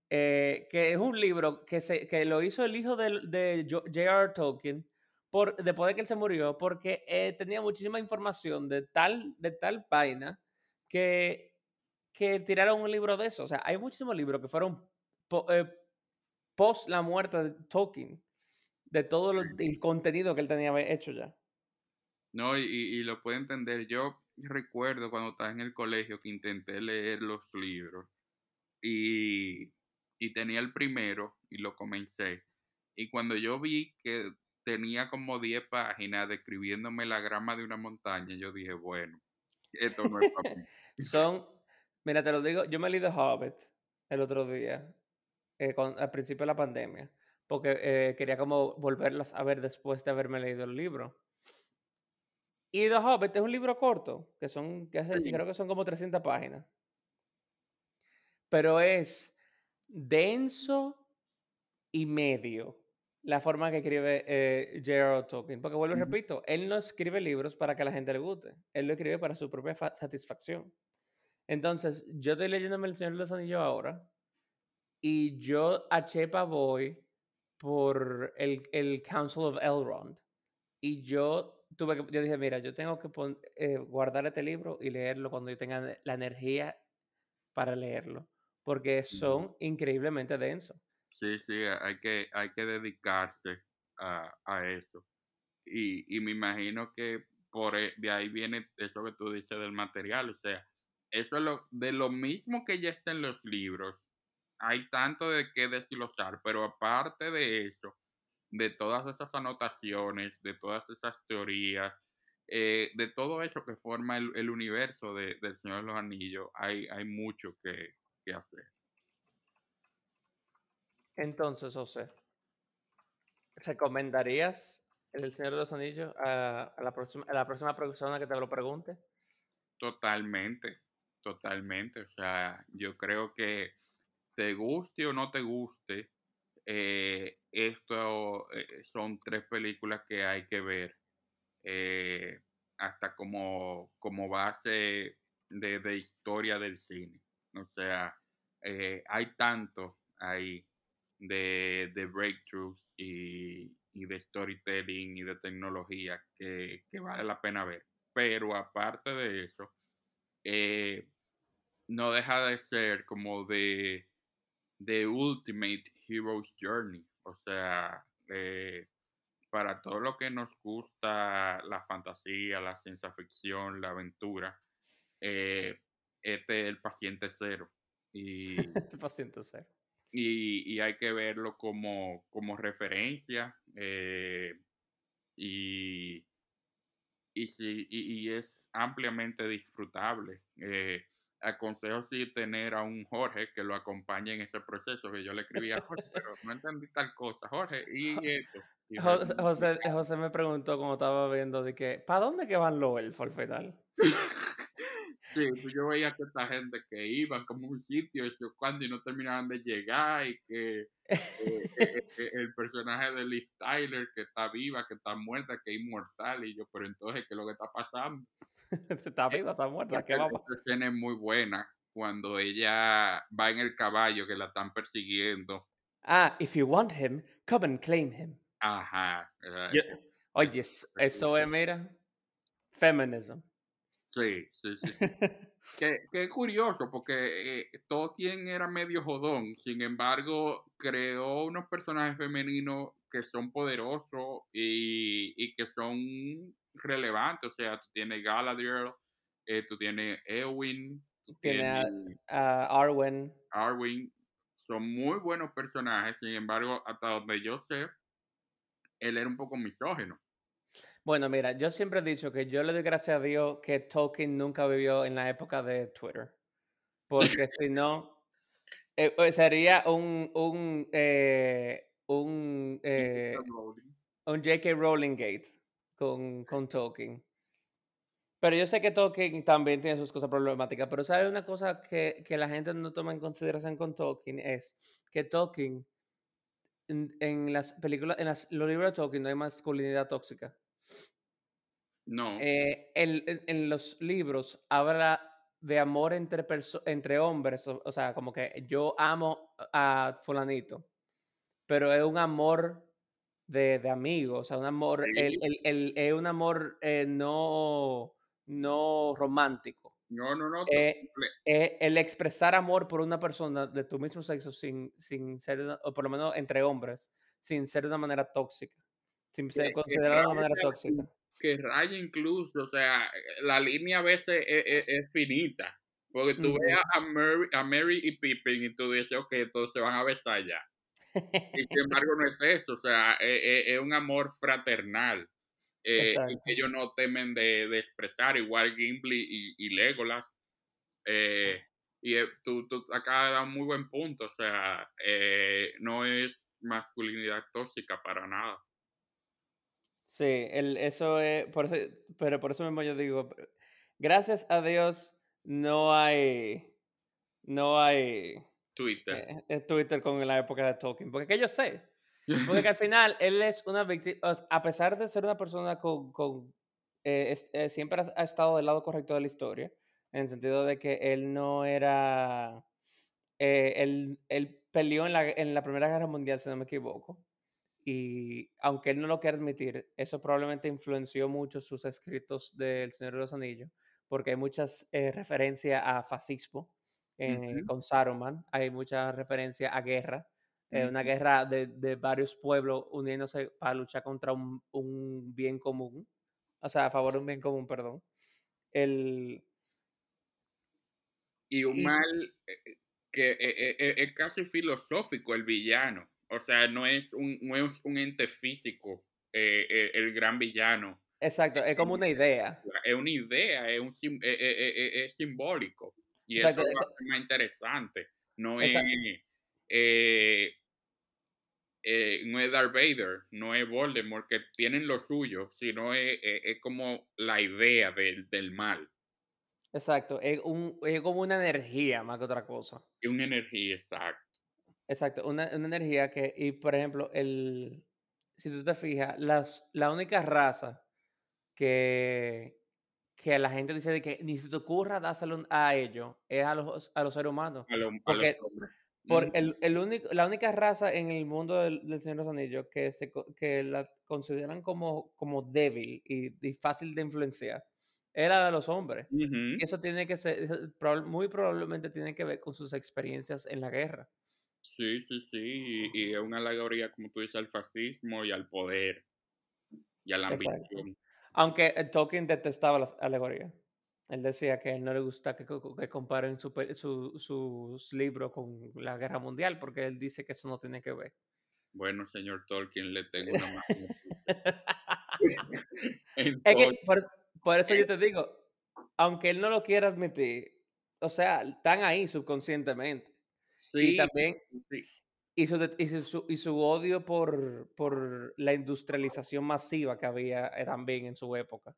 eh, que es un libro que, se, que lo hizo el hijo de, J.R. Tolkien por, después de que él se murió, porque eh, tenía muchísima información de tal, de tal vaina que, que tiraron un libro de eso. O sea, hay muchísimos libros que fueron po- eh, post la muerte de Tolkien, de todo lo- el contenido que él tenía hecho ya. No, y- y lo puedo entender. Yo recuerdo cuando estaba en el colegio que intenté leer los libros y, y tenía el primero y lo comencé. Y cuando yo vi que tenía como 10 páginas describiéndome la grama de una montaña, yo dije, bueno, esto no es para mí. *laughs* Son, mira, te lo digo, yo me leí The Hobbit el otro día, eh, con- al principio de la pandemia, porque eh, quería como volverlas a ver después de haberme leído el libro. Y The Hobbit es un libro corto, que son, que hace- Sí. creo que son como 300 páginas. Pero es denso y medio la forma que escribe eh, J.R.R. Tolkien. Porque vuelvo y repito, él no escribe libros para que a la gente le guste. Él lo escribe para su propia fa- satisfacción. Entonces, yo estoy leyéndome El Señor de los Anillos ahora y yo a Chepa voy por el, el Council of Elrond. Y yo tuve que, yo dije, mira, yo tengo que eh, guardar este libro y leerlo cuando yo tenga la energía para leerlo. Porque son increíblemente densos. Sí, sí, hay que, hay que dedicarse a, a eso. Y, y me imagino que por e- de ahí viene eso que tú dices del material. O sea, eso es lo, de lo mismo que ya está en los libros. Hay tanto de qué desglosar, pero aparte de eso, de todas esas anotaciones, de todas esas teorías, eh, de todo eso que forma el, el universo de, del Señor de los Anillos, hay, hay mucho que, que hacer. Entonces, José, ¿recomendarías El Señor de los Anillos a, a la, próxima, a la próxima persona que te lo pregunte? Totalmente, totalmente. O sea, yo creo que te guste o no te guste, eh, esto eh, son tres películas que hay que ver eh, hasta como, como base de, historia del cine. O sea, hay tanto ahí de, de breakthroughs y, de storytelling y de tecnología que, vale la pena ver. Pero aparte de eso, no deja de ser como de, de Ultimate Hero's Journey. O sea, eh, para todo lo que nos gusta la fantasía, la ciencia ficción, la aventura, eh, este es el paciente cero. Y, *laughs* El paciente cero. y, y hay que verlo como, como referencia eh, y, y, y, es ampliamente disfrutable. Eh, aconsejo sí tener a un Jorge que lo acompañe en ese proceso, que yo le escribí a Jorge, pero no entendí tal cosa. Jorge, y esto. José, José, me preguntó como estaba viendo de que, ¿para dónde que van los elfos al final? *laughs* Sí, pues yo veía que esta gente que iban como un sitio y cuando y no terminaban de llegar y que eh, eh, eh, *laughs* el personaje de Liv Tyler que está viva, que está muerta, que es inmortal y yo, pero entonces, ¿qué es lo que está pasando? *laughs* está viva, está muerta, ¿qué va a pasar? escena es muy buena cuando ella va en el caballo que la están persiguiendo. Ah, if you want him, come and claim him. Ajá. oye, eso es, mira, feminism. Sí, sí, sí. sí. *laughs* Qué curioso, porque eh, Tolkien era medio jodón, sin embargo, creó unos personajes femeninos que son poderosos y, y que son relevantes. O sea, tú tienes Galadriel, eh, tú tienes Eowyn, tú tienes Arwen. Arwen. Son muy buenos personajes, sin embargo, hasta donde yo sé, él era un poco misógeno. Bueno, mira, yo siempre he dicho que yo le doy gracias a Dios que Tolkien nunca vivió en la época de Twitter. Porque si no, eh, eh, sería un, un, eh, un, *laughs* un J.K. Rowling Gates con, con Tolkien. Pero yo sé que Tolkien también tiene sus cosas problemáticas, pero ¿sabe una cosa que, que la gente no toma en consideración con Tolkien? Es que Tolkien, en, las películas, en las, los libros de Tolkien no hay masculinidad tóxica. No. Eh, en, los libros habla de amor entre, entre hombres, o, sea, como que yo amo a fulanito, pero es un amor de, de amigos, o sea, un amor, el, es un amor eh, no, no romántico. No, no, no. Eh, el expresar amor por una persona de tu mismo sexo sin, sin ser, o por lo menos entre hombres, sin ser de una manera tóxica, sin ser considerado de una manera tóxica que raya incluso, o sea, la línea a veces e, e, es, finita. Porque tú ves a Mary, a Mary y Pippin y tú dices, ok, todos se van a besar ya. Y *laughs* sin embargo no es eso, o sea, es, e, un amor fraternal. Eh, que ellos no temen de, expresar, igual Gimli y, y Legolas. Eh, y eh, tú, tú acá da un muy buen punto, o sea, no es masculinidad tóxica para nada. Sí, el, eso es, por eso, pero por eso mismo yo digo, gracias a Dios no hay, no hay Twitter. Eh, eh, Twitter con la época de Tolkien, porque que yo sé, porque al *laughs* final él es una víctima, a pesar de ser una persona con, con eh, siempre ha, estado del lado correcto de la historia, en el sentido de que él no era, él, él peleó en la, en la Primera Guerra Mundial, si no me equivoco y aunque él no lo quiera admitir, eso probablemente influenció mucho sus escritos del Señor de los Anillos, porque hay muchas eh, referencias a fascismo eh, con Saruman, hay mucha referencia a guerra, eh, una guerra de, de, varios pueblos uniéndose para luchar contra un, un, bien común, o sea, a favor de un bien común, perdón. El, y un mal que es casi filosófico el villano. O sea, no es un, no es un ente físico eh, eh, el gran villano. Exacto, es como una idea. Es una idea, es, un, e, es, simbólico. Y eso es lo más interesante. No es, eh, no es Darth Vader, no es Voldemort, que tienen lo suyo, sino es, como la idea del, del mal. Exacto, es, un, es como una energía más que otra cosa. Es una energía, exacto. Exacto, una, una, energía que, y por ejemplo, el, si tú te fijas, las, la única raza que, que la gente dice de que ni se te ocurra dárselo a ellos es a los, a los seres humanos. A, los hombres. Por el, el único, la única raza en el mundo del, Señor de los Anillos que, se, que la consideran como, como débil y, y fácil de influenciar era de los hombres. Y eso tiene que ser, muy probablemente tiene que ver con sus experiencias en la guerra. Sí, sí, sí, y, es una alegoría, como tú dices, al fascismo y al poder y a la ambición. Aunque Tolkien detestaba las alegorías. Él decía que él no le gusta que, comparen su, sus libros con la guerra mundial, porque él dice que eso no tiene que ver. Bueno, señor Tolkien, le tengo una *laughs* *laughs* Es que por, eso yo te digo, aunque él no lo quiera admitir, o sea, están ahí subconscientemente. Sí, y también, sí. Y su, y su, odio por, por, la industrialización masiva que había eh, también en su época.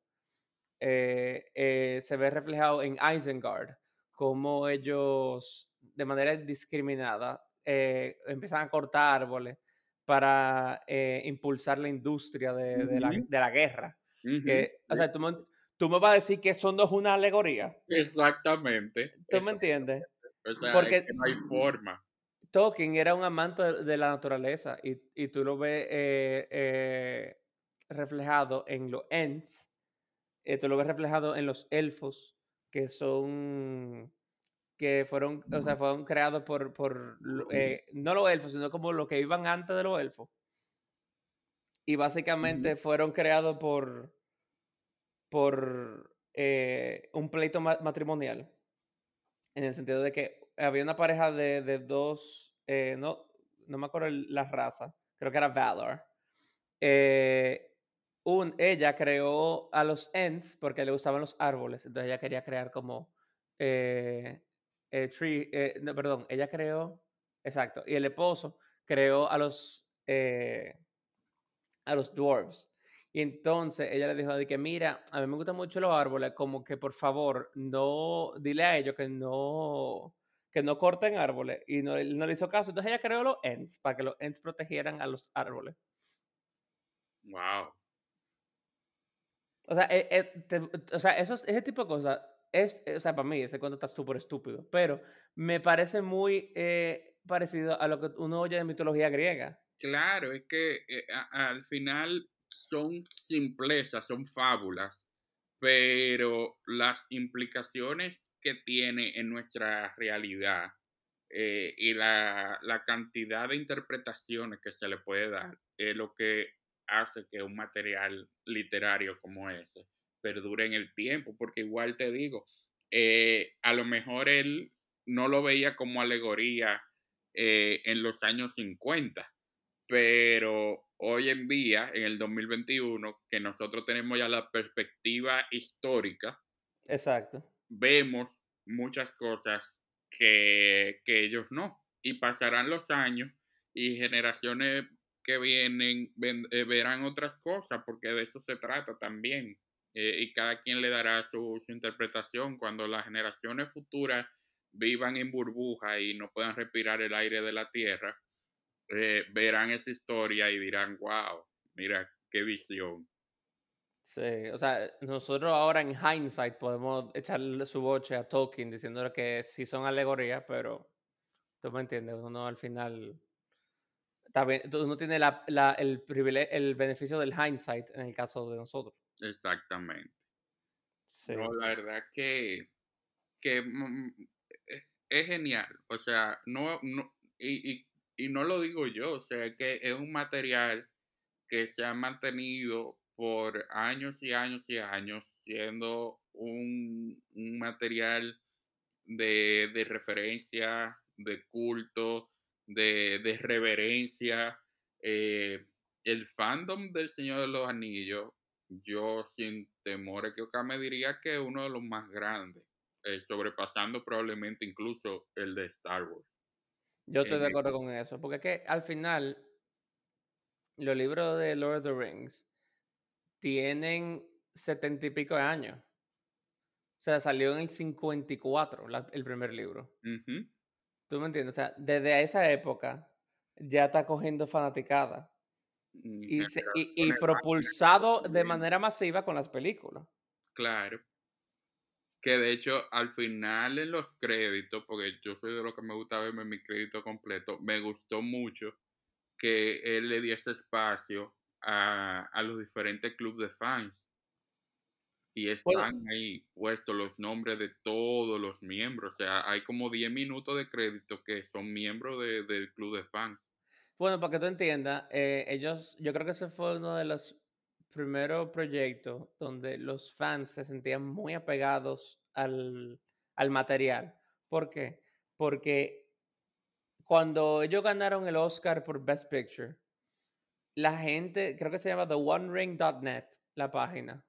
Eh, eh, se ve reflejado en Isengard, cómo ellos de manera discriminada empiezan a cortar árboles para impulsar la industria de, la, de la, guerra. que, o sea, tú me, tú me, vas a decir que eso no es una alegoría. Exactamente. ¿Tú me entiendes? O sea, Porque, no hay forma. Tolkien era un amante de, la naturaleza y, y, tú lo ves eh, eh, reflejado en los Ents, eh, tú lo ves reflejado en los elfos, que son, que fueron, o sea, fueron creados por, por no los elfos, sino como los que iban antes de los elfos. Y básicamente fueron creados por, por un pleito matrimonial, en el sentido de que había una pareja de, de dos, eh, no, no me acuerdo la raza, creo que era Valor. Eh, un, ella creó a los Ents porque le gustaban los árboles, entonces ella quería crear como eh, tree, no, perdón, ella creó, exacto, y el esposo creó a los a los dwarves. Y entonces ella le dijo de que, mira, a mí me gustan mucho los árboles, como que por favor, no, dile a ellos que no, que no corten árboles y no, no le hizo caso. Entonces ella creó los Ents para que los Ents protegieran a los árboles. Wow. O sea, eh, eh, o sea eso, ese tipo de cosas, es, o sea, para mí ese cuento está súper estúpido, pero me parece muy eh, parecido a lo que uno oye de mitología griega. Claro, es que al final son simplezas, son fábulas, pero las implicaciones que tiene en nuestra realidad eh, y la, cantidad de interpretaciones que se le puede dar es lo que hace que un material literario como ese perdure en el tiempo, porque igual te digo, eh, a lo mejor él no lo veía como alegoría eh, en los años 50, pero hoy en día, en el 2021, que nosotros tenemos ya la perspectiva histórica, Exacto vemos muchas cosas que, ellos no. Y pasarán los años y generaciones que vienen eh, verán otras cosas, porque de eso se trata también. Eh, y cada quien le dará su, interpretación cuando las generaciones futuras vivan en burbuja y no puedan respirar el aire de la tierra, eh, verán esa historia y dirán, wow, mira qué visión. Sí, o sea, nosotros ahora en hindsight podemos echarle su boche a Tolkien diciéndole que sí son alegorías, pero tú me entiendes, uno al final uno tiene la, la, el, el beneficio del hindsight en el caso de nosotros. Exactamente. Sí. No, la verdad que, que mm, mm, es genial, o sea, no, no y, y, y no lo digo yo, o sea, que es un material que se ha mantenido por años y años y años siendo un, material de, referencia, de culto, de, reverencia. Eh, el fandom del Señor de los Anillos, yo sin temor que me diría que es uno de los más grandes, eh, sobrepasando probablemente incluso el de Star Wars. Yo estoy de acuerdo con eso, porque es que al final los libros de Lord of the Rings tienen setenta y pico de años. O sea, salió en el 54 el primer libro. ¿Tú me entiendes? O sea, desde esa época ya está cogiendo fanaticada. Mm, y, y, propulsado de manera masiva con las películas. Claro. Que de hecho, al final en los créditos, porque yo soy de lo que me gusta verme mi crédito completo, me gustó mucho que él le diese espacio a, los diferentes clubes de fans. Y están ahí puestos los nombres de todos los miembros. O sea, hay como 10 minutos de crédito que son miembros del club de fans. Bueno, para que tú entiendas, eh, ellos, yo creo que ese fue uno de los primeros proyectos donde los fans se sentían muy apegados al, al material. ¿Por qué? Porque cuando ellos ganaron el Oscar por Best Picture, la gente, creo que se llama TheOneRing.net, la página.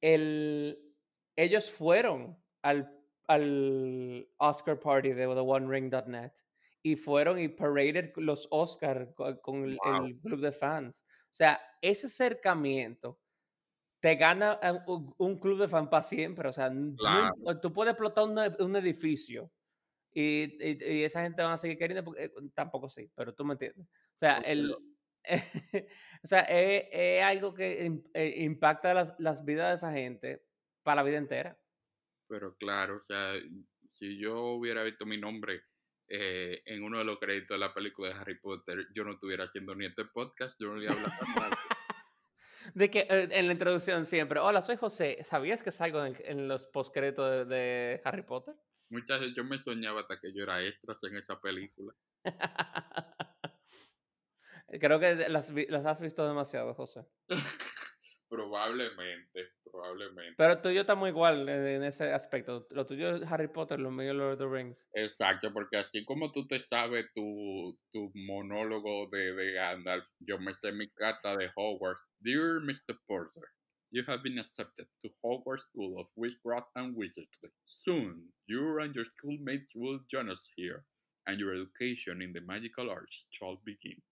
El, ellos fueron al, al Oscar Party de TheOneRing.net y fueron y paraded los Oscars con, el, club de fans. O sea, ese acercamiento te gana un, club de fans para siempre. O sea, tú puedes explotar un edificio y, esa gente va a seguir queriendo, porque eh, tampoco sí, pero tú me entiendes. O sea, el, *laughs* o sea es, algo que eh, impacta las, las vidas de esa gente para la vida entera. Pero claro, o sea, si yo hubiera visto mi nombre eh, en uno de los créditos de la película de Harry Potter, yo no estuviera haciendo ni este podcast, yo no le hablaba *laughs* De que en la introducción siempre, hola, soy José, ¿sabías que salgo en, en los postcréditos de, de Harry Potter? Muchas veces yo me soñaba hasta que yo era extras en esa película. *laughs* Creo que las, has visto demasiado, José. *laughs* probablemente, probablemente. Pero tú y yo estamos igual en, ese aspecto. Lo tuyo es Harry Potter, lo mío es Lord of the Rings. Exacto, porque así como tú te sabes tu, tu monólogo de, de Gandalf, yo me sé mi carta de Hogwarts. Dear Mr. Porter, You have been accepted to Hogwarts School of Witchcraft and Wizardry. Soon, you and your schoolmates will join us here, and your education in the magical arts shall begin.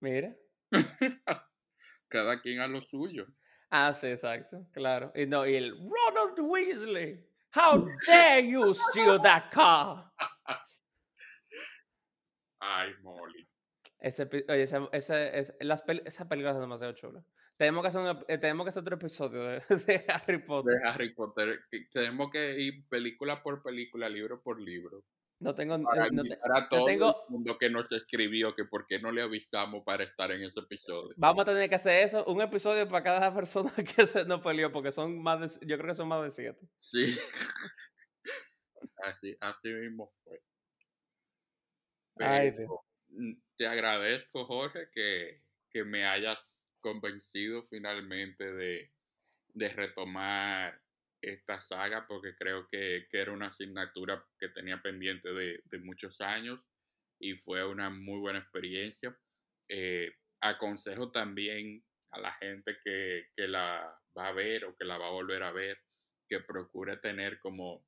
Mira. *laughs* Cada quien a lo suyo. Ah, sí, exacto, claro. Y no, y el Ronald Weasley. How dare you steal that car? Ay, Molly. Ese, oye, esa, esa, esa, las esa película es demasiado chula. Tenemos que hacer, eh, tenemos que hacer otro episodio de, *laughs* Harry Potter. De Harry Potter. Tenemos que ir película por película, libro por libro. No tengo. Eh, para no, todo tengo, el mundo que nos escribió que por qué no le avisamos para estar en ese episodio. Vamos a tener que hacer eso, un episodio para cada *laughs* persona que se nos peleó, porque son más de, yo creo que son más de siete. Sí. *laughs* así, así mismo fue. Mm, te agradezco, Jorge, que, que me hayas convencido finalmente de, retomar esta saga porque creo que, era una asignatura que tenía pendiente de, muchos años y fue una muy buena experiencia. Eh, aconsejo también a la gente que, la va a ver o que la va a volver a ver que procure tener como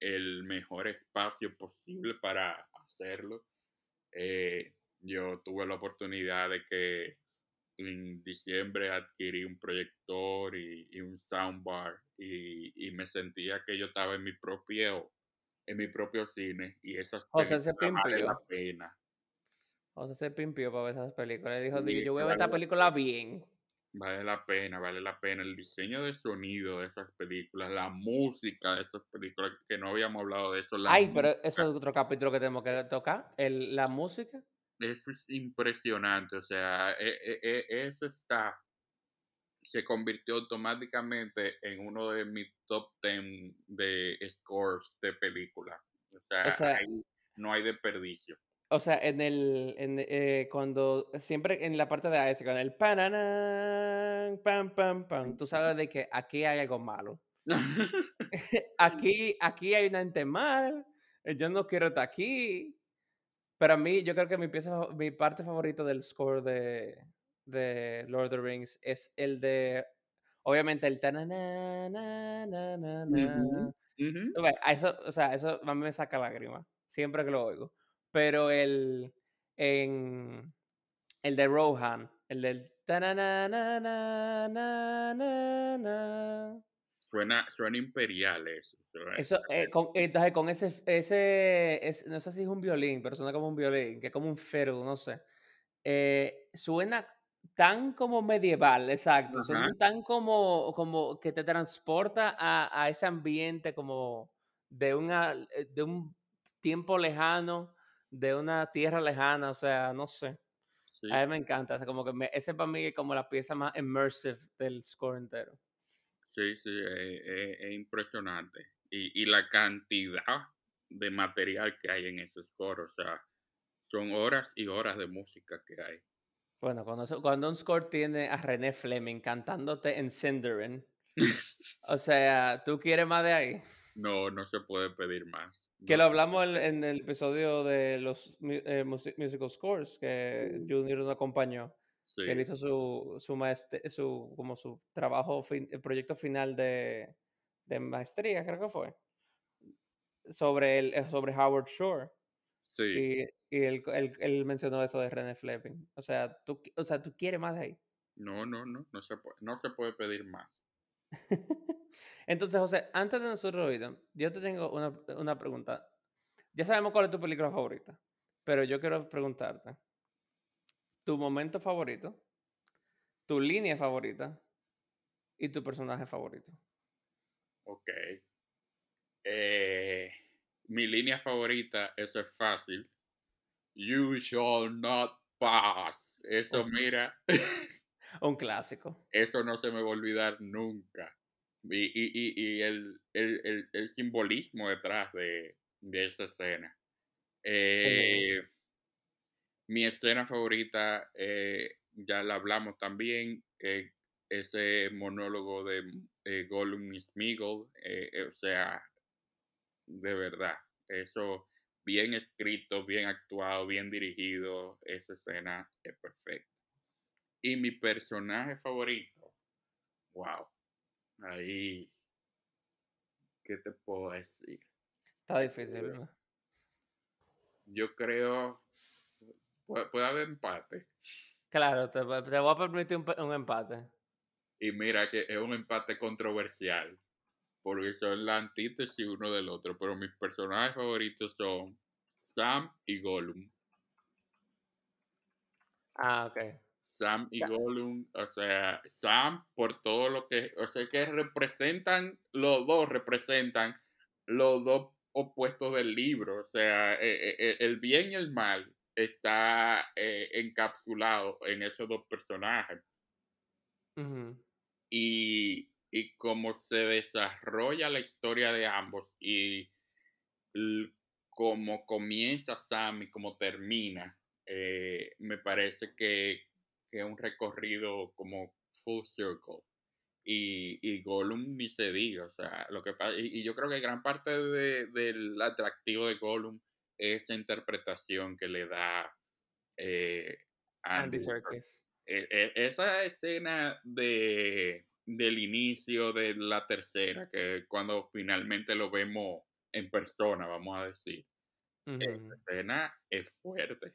el mejor espacio posible para hacerlo. Eh, yo tuve la oportunidad de que en diciembre adquirí un proyector y, un soundbar y, me sentía que yo estaba en mi propio en mi propio cine y esas películas se vale la pena. O sea, se pimpió para ver esas películas. Dijo, yo voy a ver esta película bien. Vale la pena, vale la pena. El diseño de sonido de esas películas, la música de esas películas, que no habíamos hablado de eso. Ay, pero eso es otro capítulo que tenemos que tocar, el, la música eso es impresionante, o sea, e, e, e, ese está, se convirtió automáticamente en uno de mis top 10 de scores de película. O sea, no hay desperdicio. O sea, en el, en, eh, cuando, siempre en la parte de AS, con el pam, pam, pam, tú sabes de que aquí hay algo malo. *laughs* *laughs* aquí, aquí hay una ente mal, yo no quiero estar aquí, pero a mí, yo creo que mi, pieza, mi parte favorita del score de, de Lord of the Rings es el de, obviamente, el ta na na na na na Eso, o sea, eso a mí me saca lágrimas, siempre que lo oigo. Pero el, en, el de Rohan, el del ta na na na na na na Suena, suena imperial eso. Eso, eh, con, entonces con ese, ese, no sé si es un violín, pero suena como un violín, que es como un feru, no sé. Eh, suena tan como medieval, exacto. Suena tan como, como que te transporta a, a, ese ambiente como de, una, eh, de un tiempo lejano, de una tierra lejana, o sea, no sé. A mí me encanta, o sea, como que me, ese para mí es como la pieza más immersive del score entero. Sí, sí, es, impresionante. Y, la cantidad de material que hay en ese score, o sea, son horas y horas de música que hay. Bueno, cuando, cuando un score tiene a René Fleming cantándote en Cinderin, o sea, ¿tú quieres más de ahí? No, no se puede pedir más. Que lo hablamos en, el episodio de los eh, musical scores que Junior nos acompañó. Sí. él hizo su, su, maestría, su, como su trabajo, el proyecto final de, de, maestría, creo que fue. Sobre, el, eh, sobre Howard Shore. Sí. Y, y él, él, mencionó eso de René Fleming. O sea, tú, o sea, tú quieres más de ahí. No, no, no, no se puede, no se puede pedir más. *laughs* Entonces, José, antes de nosotros ir, yo te tengo una, una pregunta. Ya sabemos cuál es tu película favorita, pero yo quiero preguntarte, ¿tu momento favorito, tu línea favorita y tu personaje favorito? Ok. Eh, mi línea favorita, eso es fácil. You shall not pass. Eso, mira. *laughs* Un clásico. Eso no se me va a olvidar nunca. Y, y, y el, el, el, simbolismo detrás de, de esa escena. Eh, mi escena favorita, eh, ya la hablamos también, eh, ese monólogo de Gollum y Smeagol, o sea, de verdad, eso bien escrito, bien actuado, bien dirigido, esa escena es perfecta. Y mi personaje favorito, wow, ahí, ¿qué te puedo decir? Está difícil, ¿no? Yo creo, puede, haber empate. Claro, te, voy a permitir un, empate. Y mira que es un empate controversial, porque son la antítesis uno del otro, pero mis personajes favoritos son Sam y Gollum. Ah, ok. Sam y Gollum, o sea, Sam por todo lo que, o sea, que representan, los dos representan los dos opuestos del libro, o sea, e, e, e, el bien y el mal está eh, encapsulado en esos dos personajes. y, y cómo se desarrolla la historia de ambos y cómo comienza Sam y cómo termina, eh, me parece que, es un recorrido como full circle. Y, y Gollum ni se diga, o sea, lo que y, yo creo que gran parte del atractivo de Gollum esa interpretación que le da eh, Andy, Serkis. E, e, esa escena de, del inicio de la tercera, que cuando finalmente lo vemos en persona, vamos a decir, esa escena es fuerte.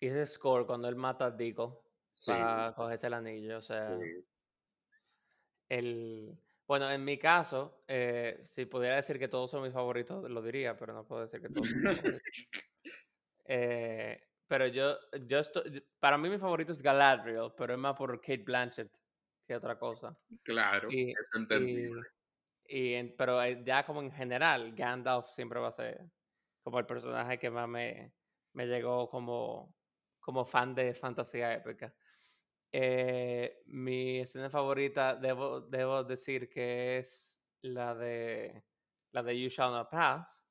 Y ese score cuando él mata a Dico para cogerse el anillo, o sea. El, bueno, en mi caso, eh, si pudiera decir que todos son mis favoritos, lo diría, pero no puedo decir que todos son mis favoritos. *laughs* Eh, pero yo, yo estoy, para mí mi favorito es Galadriel, pero es más por Kate Blanchett que otra cosa. Claro, y, y, pero eh, ya como en general, Gandalf siempre va a ser como el personaje que más me, me llegó como, como fan de fantasía épica. Eh, mi escena favorita, debo, debo decir que es la de la de You Shall Not Pass.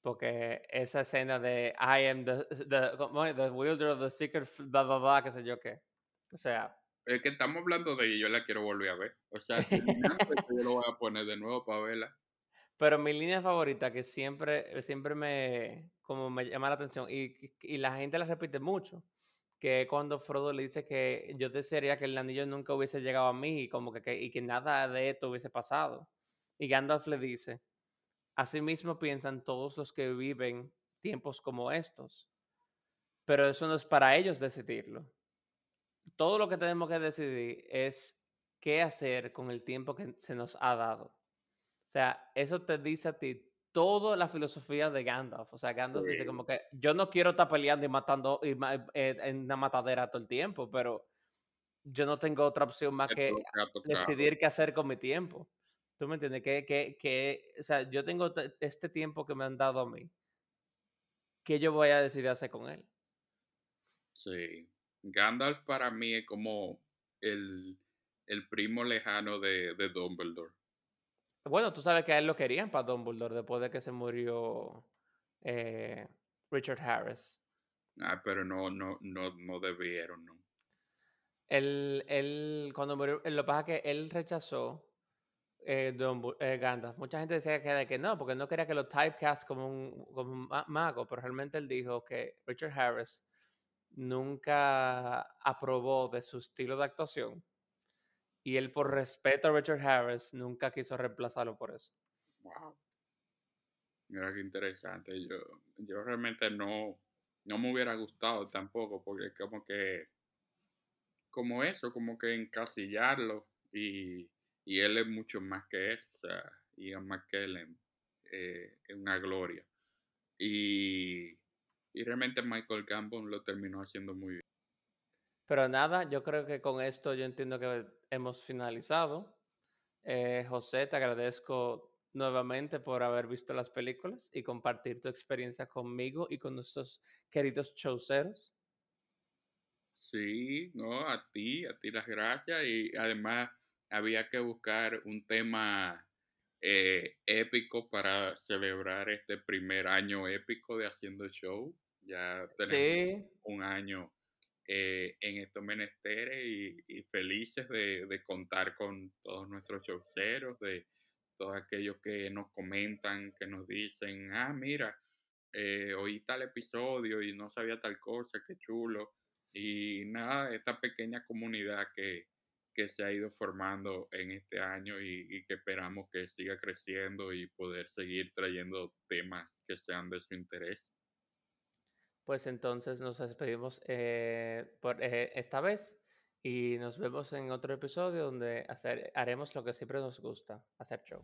Porque esa escena de I am the, *laughs* the, the wielder of the secret, bla, bla, bla, qué sé yo qué. O sea. Es que estamos hablando de ella, yo la quiero volver a ver. O sea, yo lo voy a poner de nuevo para verla. *laughs* Pero mi línea favorita, que siempre, siempre me, como me llama la atención, y, y la gente la repite mucho, que cuando Frodo le dice que yo desearía que el anillo nunca hubiese llegado a mí y como que, y que nada de esto hubiese pasado. Y Gandalf le dice, asimismo piensan todos los que viven tiempos como estos, pero eso no es para ellos decidirlo. Todo lo que tenemos que decidir es qué hacer con el tiempo que se nos ha dado. O sea, eso te dice a ti toda la filosofía de Gandalf. O sea, Gandalf dice como que yo no quiero estar peleando y matando y, eh, en una matadera todo el tiempo, pero yo no tengo otra opción más que decidir qué hacer con mi tiempo. ¿Tú me entiendes? Que, que, que, o sea, yo tengo este tiempo que me han dado a mí. ¿Qué yo voy a decidir hacer con él? Sí. Gandalf para mí es como el, el primo lejano de, de Dumbledore. Bueno, tú sabes que a él lo querían para Dumbledore después de que se murió eh, Richard Harris. Ah, pero no, no, no, no debieron, ¿no? Él, él, cuando murió, lo que pasa es que él rechazó eh, Don eh, Gandalf. Mucha gente decía que, de que no, porque no quería que lo typecast como un, como un mago, pero realmente él dijo que Richard Harris nunca aprobó de su estilo de actuación y él por respeto a Richard Harris nunca quiso reemplazarlo por eso. Wow. Mira qué interesante. Yo, yo realmente no, no me hubiera gustado tampoco, porque como que, como eso, como que encasillarlo y, y él es mucho más que eso, o sea, Ian McKellen eh, es una gloria. Y, y realmente Michael Gambon lo terminó haciendo muy bien. Pero nada, yo creo que con esto yo entiendo que hemos finalizado. Eh, José, te agradezco nuevamente por haber visto las películas y compartir tu experiencia conmigo y con nuestros queridos showceros. Sí, no, a ti, a ti las gracias y además había que buscar un tema eh, épico para celebrar este primer año épico de haciendo show. Ya tenemos un año eh, en estos menesteres y, felices de, contar con todos nuestros showceros, de todos aquellos que nos comentan, que nos dicen, ah, mira, eh, oí tal episodio y no sabía tal cosa, qué chulo. Y nada, esta pequeña comunidad que, se ha ido formando en este año y, que esperamos que siga creciendo y poder seguir trayendo temas que sean de su interés. Pues entonces nos despedimos eh, por eh, esta vez y nos vemos en otro episodio donde hacer, haremos lo que siempre nos gusta, hacer show.